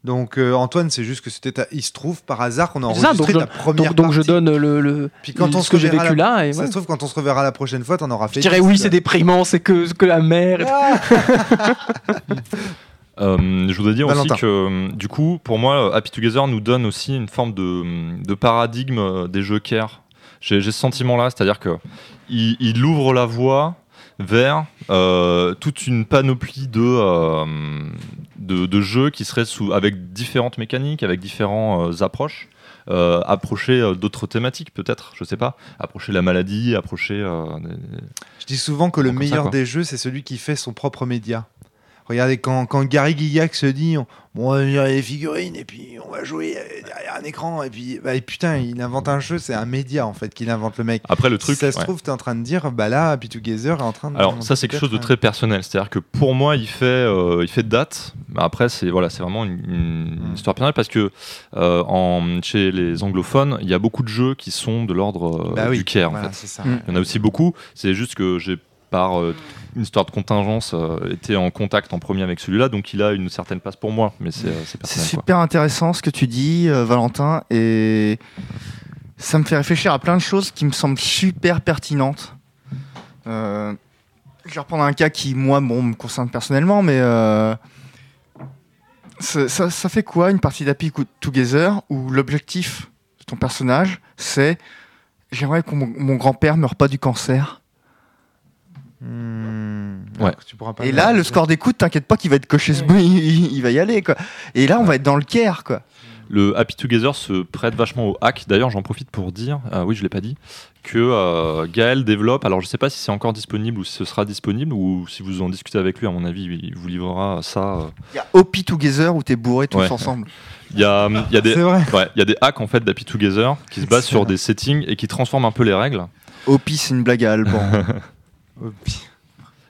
Donc euh, Antoine, c'est juste que c'était, ta- il se trouve par hasard qu'on a C'est ça, enregistré donc ta première Donc, donc je donne le, le Puis quand on ce se que j'ai reverra vécu la- là. Et Ça ouais. se trouve, quand on se reverra la prochaine fois, t'en auras fait. Je dirais 10, oui, c'est déprimant, c'est que, que la mer. et- Euh, je voudrais dire Valentin. aussi que euh, du coup, pour moi, Happy Together nous donne aussi une forme de, de paradigme euh, des jeux care. J'ai ce sentiment-là, c'est-à-dire que il, il ouvre la voie vers euh, toute une panoplie de, euh, de, de jeux qui seraient sous, avec différentes mécaniques, avec différentes approches. Euh, approcher euh, d'autres thématiques peut-être, je sais pas, approcher la maladie, approcher des- Je dis souvent que le ça, meilleur des jeux, c'est celui qui fait son propre média. Regardez, quand, quand Gary Gygax se dit on, bon, on va venir les figurines et puis on va jouer euh, derrière un écran, et puis bah, et putain, il invente un jeu, c'est un média en fait qu'il invente le mec. Après le Si truc, ça se ouais. trouve, tu es en train de dire, bah là, Happy Together est en train de. Alors ça c'est quelque chose de très personnel, c'est-à-dire que pour moi il fait euh, il fait date, mais après c'est voilà c'est vraiment une, une Mm. histoire personnelle parce que euh, en, chez les anglophones il y a beaucoup de jeux qui sont de l'ordre euh, Bah oui, du care en voilà, fait. ça. Mm. Il y en a aussi beaucoup, c'est juste que j'ai par euh, une histoire de contingence, euh, était en contact en premier avec celui-là, donc il a une certaine place pour moi, mais c'est euh, quoi. super intéressant ce que tu dis, euh, Valentin, et ça me fait réfléchir à plein de choses qui me semblent super pertinentes. Je vais reprendre un cas qui, moi, bon, me concerne personnellement, mais ça, ça- ça fait quoi une partie d'Happy Together où l'objectif de ton personnage, c'est j'aimerais que mon, mon grand-père meure pas du cancer? Hmm, Ouais. alors que tu pourras pas Et là, le score d'écoute, t'inquiète pas qu'il va être coché, ce- il, il va y aller, quoi. Et là, on va être dans le care, quoi. Le Happy Together se prête vachement au hack. D'ailleurs, j'en profite pour dire, euh, oui, je l'ai pas dit, que euh, Gaël développe. Alors, je sais pas si c'est encore disponible ou si ce sera disponible ou si vous en discutez avec lui. À mon avis, il vous livrera ça. euh. Il y a OP Together où t'es bourré tous Ouais. ensemble. Il y a, il y a des, C'est vrai. ouais, il y a des hacks en fait d'Happy Together qui se basent sur. Ah. des settings et qui transforment un peu les règles. OP, c'est une blague à Alban. Hopi.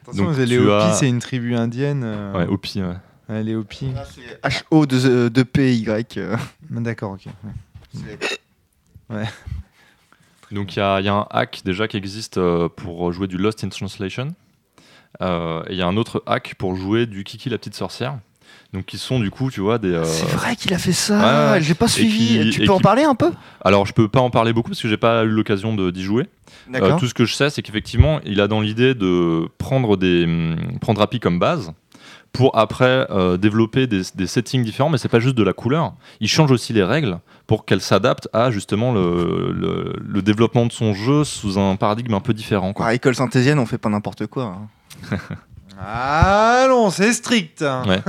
Attention, Donc, les tu Hopi, as- c'est une tribu indienne. euh, Ouais, Hopi, ouais. ouais, les Hopi. H-O de, de P-Y. euh. D'accord, ok. ouais. Donc il y, y a un hack déjà qui existe euh, pour jouer du Lost in Translation. Euh, et il y a un autre hack pour jouer du Kiki la petite sorcière. Donc qui sont du coup, tu vois, des... euh, C'est vrai qu'il a fait ça. ouais. J'ai pas suivi. qui- tu peux en parler un peu? Alors je peux pas en parler beaucoup parce que j'ai pas eu l'occasion d'y jouer. Euh, tout ce que je sais, c'est qu'effectivement, il a dans l'idée de prendre des hum, prendre API comme base pour après euh, développer des, des settings différents, mais c'est pas juste de la couleur. Il change aussi les règles pour qu'elles s'adaptent à justement le, le, le développement de son jeu sous un paradigme un peu différent. Quoi. À école syntésienne, on fait pas n'importe quoi. hein. Allons, c'est strict. Ouais.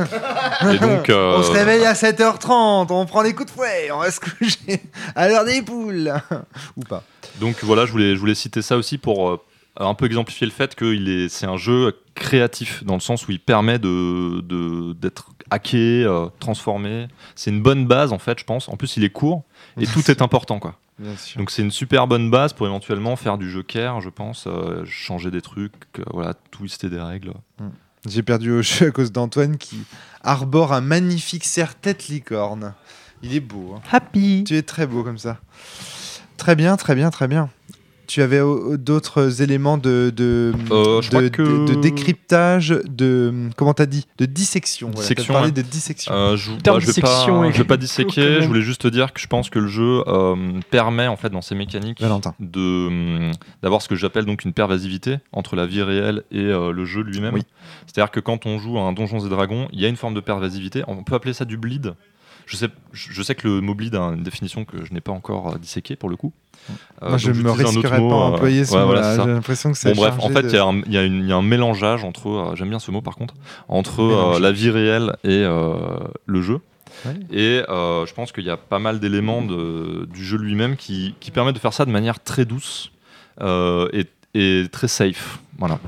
Et donc, euh, On se réveille à 7h30, on prend des coups de fouet, on va se coucher à l'heure des poules. Ou pas. Donc voilà, je voulais, je voulais citer ça aussi pour euh, un peu exemplifier le fait que est, c'est un jeu créatif dans le sens où il permet de, de- d'être hacké, euh, transformé. C'est une bonne base en fait, je pense. En plus, il est court et tout est important quoi. Bien sûr. Donc c'est une super bonne base pour éventuellement faire du care, je pense, euh, changer des trucs, euh, voilà, twister des règles. J'ai perdu au jeu à cause d'Antoine qui arbore un magnifique serre-tête licorne. Il est beau. hein. Happy. Tu es très beau comme ça. Très bien, très bien, très bien. Tu avais euh, d'autres éléments de, de, Euh, de, que- de- de décryptage, de. Comment t'as dit De dissection. Voilà, Dissection, parlé ouais. de dissection. Euh, je, terme je vais pas, je vais pas quand disséquer. Je voulais juste te dire que je pense que le jeu euh, permet en fait dans ses mécaniques Valentin. de d'avoir ce que j'appelle donc une pervasivité entre la vie réelle et euh, le jeu lui-même. Oui. C'est-à-dire que quand on joue à un Donjons et Dragons, il y a une forme de pervasivité. On peut appeler ça du bleed. Je sais, je je sais que le mot bleed a une définition que je n'ai pas encore euh, disséquée pour le coup. Euh, Moi, je me risquerais pas à euh, employer ce ouais, mot-là. voilà. J'ai l'impression que c'est. Bon bref, en fait, de- il y a un- y, y a mélangeage entre, euh, j'aime bien ce mot par contre, entre euh, la vie réelle et euh, le jeu. Ouais. Et euh, je pense qu'il y a pas mal d'éléments du jeu lui-même qui, qui permettent de faire ça de manière très douce euh, et, et très safe. Voilà.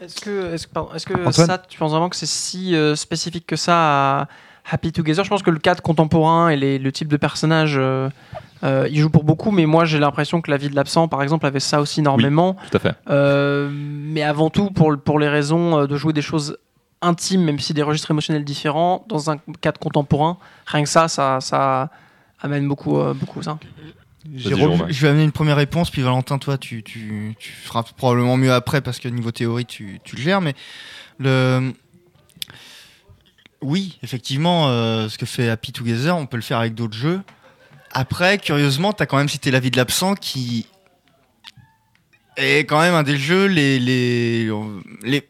Est-ce que, est-ce, que- pardon, ça, tu penses vraiment que c'est si euh, spécifique que ça à Happy Together Je pense que le cadre contemporain et les- le type de personnage, euh, euh, il joue pour beaucoup, mais moi j'ai l'impression que La vie de l'absent, par exemple, avait ça aussi énormément. Tout à fait. Euh, mais avant tout, pour, pour les raisons euh, de jouer des choses intimes, même si des registres émotionnels différents, dans un cadre contemporain, rien que ça, ça, ça amène beaucoup, euh, beaucoup ça. Jérôme. Je vais amener une première réponse, puis Valentin, toi, tu, tu, tu feras probablement mieux après parce que niveau théorie, tu, tu le gères. Mais le. Oui, effectivement, euh, ce que fait Happy Together, on peut le faire avec d'autres jeux. Après, curieusement, tu as quand même cité La vie de l'absent qui est quand même un des jeux les, les, les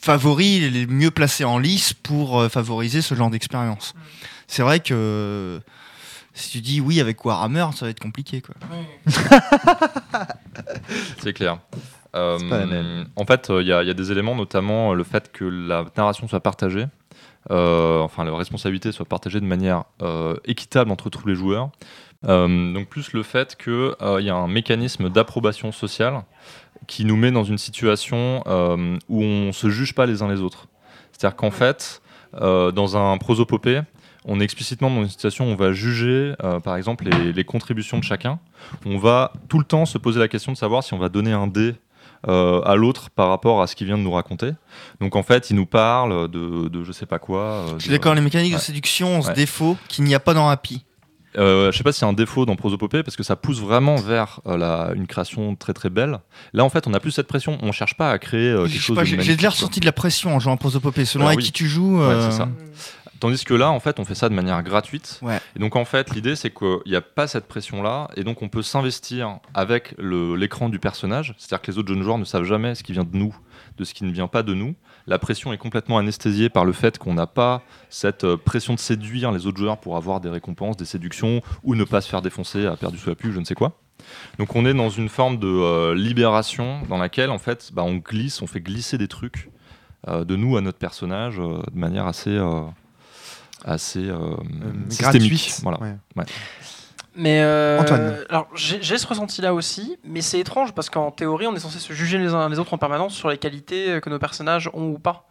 favoris, les mieux placés en lice pour euh, favoriser ce genre d'expérience. C'est vrai que si tu dis oui avec Warhammer, ça va être compliqué. Quoi. C'est clair. Euh. En fait, euh, il y, a- il y a des éléments, notamment le fait que la narration soit partagée, euh, enfin la responsabilité soit partagée de manière euh, équitable entre tous les joueurs. Euh, donc plus le fait qu'il y a un mécanisme d'approbation sociale qui nous met dans une situation euh, où on se juge pas les uns les autres. C'est-à-dire qu'en fait, euh, dans un prosopopée, on est explicitement dans une situation où on va juger, euh, par exemple, les, les contributions de chacun. On va tout le temps se poser la question de savoir si on va donner un dé euh, à l'autre par rapport à ce qu'il vient de nous raconter. Donc en fait, il nous parle de, de je sais pas quoi. euh, Je suis d'accord, les mécaniques Ouais. de séduction ont ce Ouais. défaut qu'il n'y a pas dans Happy. Euh, je sais pas si c'est un défaut dans Prosopopée parce que ça pousse vraiment vers euh, la, une création très très belle. Là, en fait, on n'a plus cette pression. On cherche pas à créer euh, quelque chose J'ai déjà ressenti de la pression en jouant à Prosopopée. Selon Alors avec oui. qui tu joues. Ouais, euh, ça. Tandis que là, en fait, on fait ça de manière gratuite. Ouais. Et donc, en fait, l'idée, c'est qu'il n'y a pas cette pression-là. Et donc, on peut s'investir avec l'écran du personnage. C'est-à-dire que les autres jeunes joueurs ne savent jamais ce qui vient de nous, de ce qui ne vient pas de nous. La pression est complètement anesthésiée par le fait qu'on n'a pas cette euh, pression de séduire les autres joueurs pour avoir des récompenses, des séductions, ou ne pas se faire défoncer à perdu sous la pluie, je ne sais quoi. Donc, on est dans une forme de euh, libération dans laquelle, en fait, bah, on glisse, on fait glisser des trucs euh, de nous à notre personnage euh, de manière assez. Assez euh, Euh, systémique. gratuite. Voilà. Ouais. Mais euh, Antoine. alors j'ai ce ressenti-là aussi, mais c'est étrange parce qu'en théorie, on est censé se juger les uns les autres en permanence sur les qualités que nos personnages ont ou pas.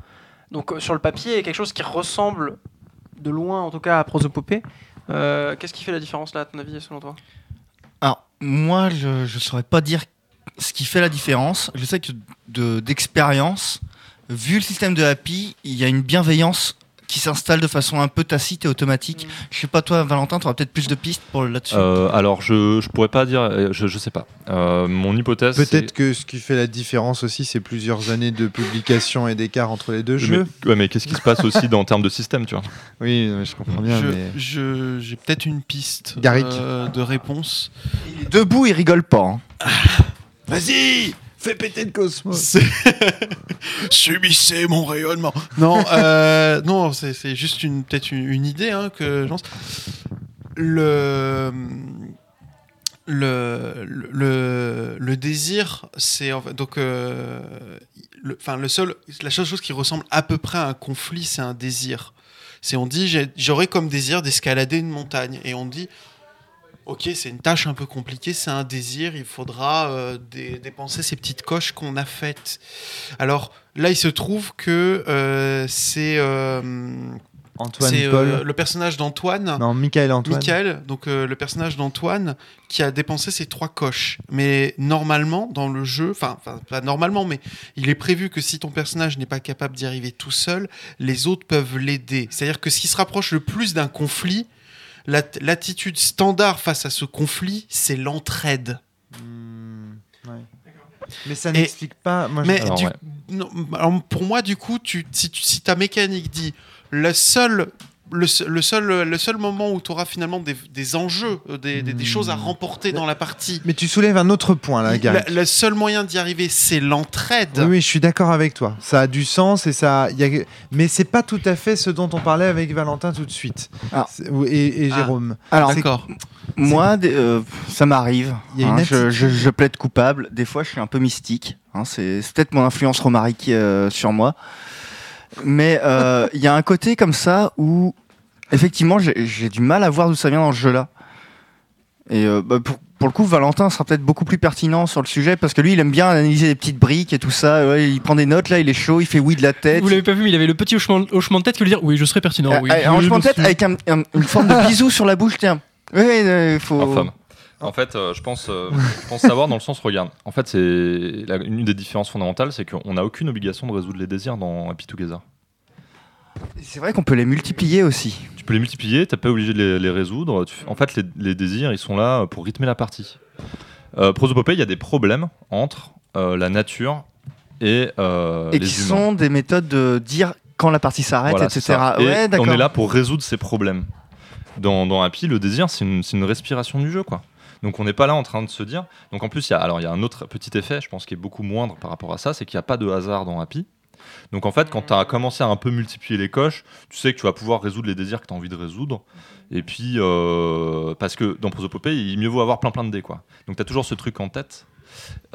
Donc sur le papier, il y a quelque chose qui ressemble de loin, en tout cas, à Prosopopée. Euh, Qu'est-ce qui fait la différence là, à ton avis, selon toi? Alors, moi, je ne saurais pas dire ce qui fait la différence. Je sais que de- d'expérience, vu le système de Happy, il y a une bienveillance qui s'installe de façon un peu tacite et automatique. Je sais pas, toi, Valentin, tu auras peut-être plus de pistes pour là-dessus. Euh, alors, je, je pourrais pas dire, euh, je, je sais pas. Euh, mon hypothèse. Peut-être que ce qui fait la différence aussi, c'est plusieurs années de publication et d'écart entre les deux Mais, jeux. ouais, mais qu'est-ce qui se passe aussi dans, en termes de système, tu vois Oui, mais je comprends bien. Je- mais... je- J'ai peut-être une piste euh, de réponse. Il est debout, il rigole pas. hein. Vas-y, fais péter le cosmos. Subissez mon rayonnement. Non, euh, non, c'est juste une peut-être une, idée hein, que je pense. Le le le, désir, c'est donc euh, le, enfin le seul la seule chose qui ressemble à peu près à un conflit, c'est un désir. C'est on dit j'aurais comme désir d'escalader une montagne et on dit Ok, c'est une tâche un peu compliquée, c'est un désir, il faudra euh, dé- dépenser ces petites coches qu'on a faites. Alors là, il se trouve que euh, c'est euh, Antoine Paul. euh, le personnage d'Antoine, Non, Michael Antoine. Michael, donc euh, le personnage d'Antoine, qui a dépensé ces trois coches. Mais normalement, dans le jeu, enfin, pas normalement, mais il est prévu que si ton personnage n'est pas capable d'y arriver tout seul, les autres peuvent l'aider. C'est-à-dire que ce qui se rapproche le plus d'un conflit, l'attitude standard face à ce conflit, c'est l'entraide. Hmm, ouais. Mais ça n'explique pas. Moi, Mais Alors, du- ouais. non, alors, pour moi, du coup, tu, si, tu- si ta mécanique dit le seul, le, seul- le seul, le seul moment où tu auras finalement des, des enjeux, euh, des, des- des choses à Hmm. remporter dans la partie, Mais tu soulèves un autre point là, Gary. le seul moyen d'y arriver, c'est l'entraide. Oui, oui, je suis d'accord avec toi. Ça a du sens et ça. Y a... Mais c'est pas tout à fait ce dont on parlait avec Valentin tout de suite. Ah. Et, Ah. Jérôme. Alors, D'accord. moi, euh, ça m'arrive. Hein, je, je, attitude. je plaide coupable. Des fois, je suis un peu mystique. hein, c'est c'est peut-être mon influence romarique euh, sur moi. Mais euh, il y a un côté comme ça où, effectivement, j'ai du mal à voir d'où ça vient dans ce jeu-là. Et euh, bah, pour, pour le coup, Valentin sera peut-être beaucoup plus pertinent sur le sujet parce que lui, il aime bien analyser les petites briques et tout ça. Ouais, il prend des notes, là, il est chaud, il fait oui de la tête. Vous l'avez pas vu, mais il avait le petit hochement, hochement de tête que lui dire oui, je serai pertinent. Euh, oui, euh, un Oui, hochement de tête avec un- un- une forme de bisou sur la bouche, tiens. Oui, il faut. En fait, euh, je pense, euh, je pense savoir dans le sens, regarde. En fait, c'est la- une des différences fondamentales, c'est qu'on n'a aucune obligation de résoudre les désirs dans Happy Together. C'est vrai qu'on peut les multiplier aussi. Tu peux les multiplier, t'es pas obligé de les, les résoudre. Tu- en fait, les, les désirs, ils sont là pour rythmer la partie. Euh, Prosopopée, il y a des problèmes entre euh, la nature et, euh, et les qui humains. sont des méthodes de dire quand la partie s'arrête, Voilà, c'est etc. ça. Et Ouais, on est là pour résoudre ces problèmes. Dans, dans Happy, le désir, c'est une, respiration du jeu, quoi. Donc on n'est pas là en train de se dire. Donc en plus, il y a, alors il y a un autre petit effet, je pense, qui est beaucoup moindre par rapport à ça, c'est qu'il n'y a pas de hasard dans Happy. Donc en fait, quand tu as commencé à un peu multiplier les coches, tu sais que tu vas pouvoir résoudre les désirs que tu as envie de résoudre. Et puis, euh, parce que dans Prosopopée, il mieux vaut avoir plein plein de dés, quoi. Donc tu as toujours ce truc en tête.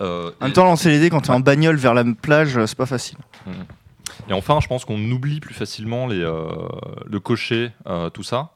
Euh, En même temps, lancer les dés quand t'es en bagnole vers la plage, c'est pas facile. et enfin, je pense qu'on oublie plus facilement les, euh, le cocher, euh, tout ça,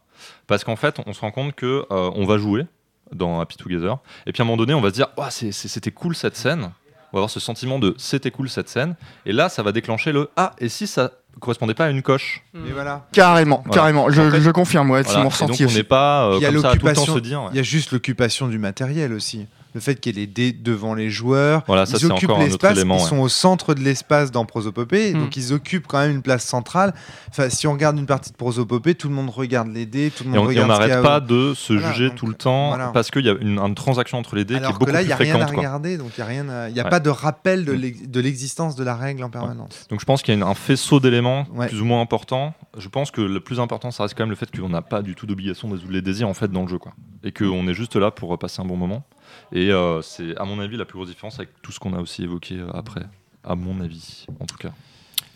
parce qu'en fait, on se rend compte que euh, on va jouer dans Happy Together, et puis à un moment donné, on va se dire, c'est- c'était cool cette scène. On va avoir ce sentiment de c'était cool cette scène, et là, ça va déclencher le ah et si ça correspondait pas à une coche. Et voilà. Carrément, Voilà. carrément. Je, En fait, je confirme, ouais, Voilà. c'est mon Et donc ressenti on n'est pas euh, Il y a comme ça à tout le temps l'occupation- se dire. ouais. Il y a juste l'occupation du matériel aussi. Le fait qu'il y ait les dés devant les joueurs. Voilà, ça ils occupent l'espace, ils ouais. sont au centre de l'espace dans Prosopopée, Mm. donc ils occupent quand même une place centrale. Enfin, si on regarde une partie de Prosopopée, tout le monde regarde les dés, tout le Et monde on et on regarde y a n'arrête pas de se Voilà, juger donc, tout le temps voilà. parce qu'il y a une, une transaction entre les dés qui est Alors beaucoup que là, il plus n'y a rien à quoi. regarder, donc il n'y a, rien à- il y a Ouais. pas de rappel de Mm. l'ex- de l'existence de la règle en permanence. Donc je pense qu'il y a une- un faisceau d'éléments Ouais. plus ou moins important. Je pense que le plus important, ça reste quand même le fait qu'on n'a pas du tout d'obligation de résoudre les désirs en fait dans le jeu, quoi. Et qu'on est juste là pour passer un bon moment. Et euh, c'est à mon avis la plus grosse différence avec tout ce qu'on a aussi évoqué euh, après, à mon avis, en tout cas.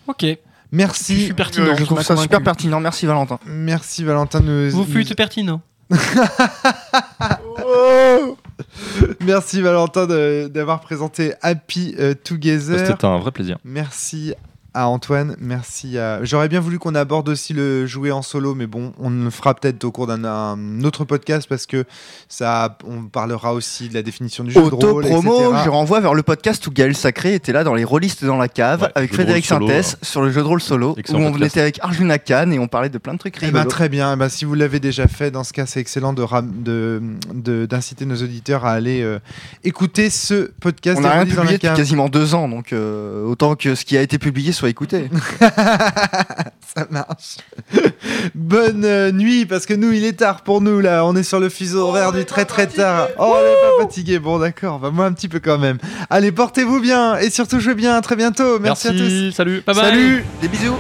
Ok. Merci. Pertinent. Euh, je trouve ça super pertinent. Merci Valentin. Merci Valentin. de Vous nous- fûtes pertinent. Oh Merci Valentin de- d'avoir présenté Happy euh, Together. C'était un vrai plaisir. Merci à Antoine, merci à. J'aurais bien voulu qu'on aborde aussi le jouer en solo, mais bon, on le fera peut-être au cours d'un un autre podcast parce que ça, on parlera aussi de la définition du jeu de rôle, Auto-promo, etc. je renvoie vers le podcast où Gaël Sacré était là dans les rôlistes dans la cave Ouais, avec Frédéric Sintès sur le jeu de rôle solo où on podcast. était avec Arjuna Khan et on parlait de plein de trucs Eh ben, très bien. Eh ben, si vous l'avez déjà fait, dans ce cas, c'est excellent de ram- de- de- d'inciter nos auditeurs à aller euh, écouter ce podcast. on n'a rien publié depuis quasiment deux ans, donc euh, autant que ce qui a été publié soit écouté. Ça marche. Bonne euh, nuit, parce que nous, il est tard pour nous, là. On est sur le fuseau horaire du très très tard. Oh, on n'est pas fatigué. Bon, d'accord. Bah, moi, un petit peu quand même. Allez, portez-vous bien. Et surtout, jouez bien. À très bientôt. Merci, à tous. Salut. Bye bye. Salut. Des bisous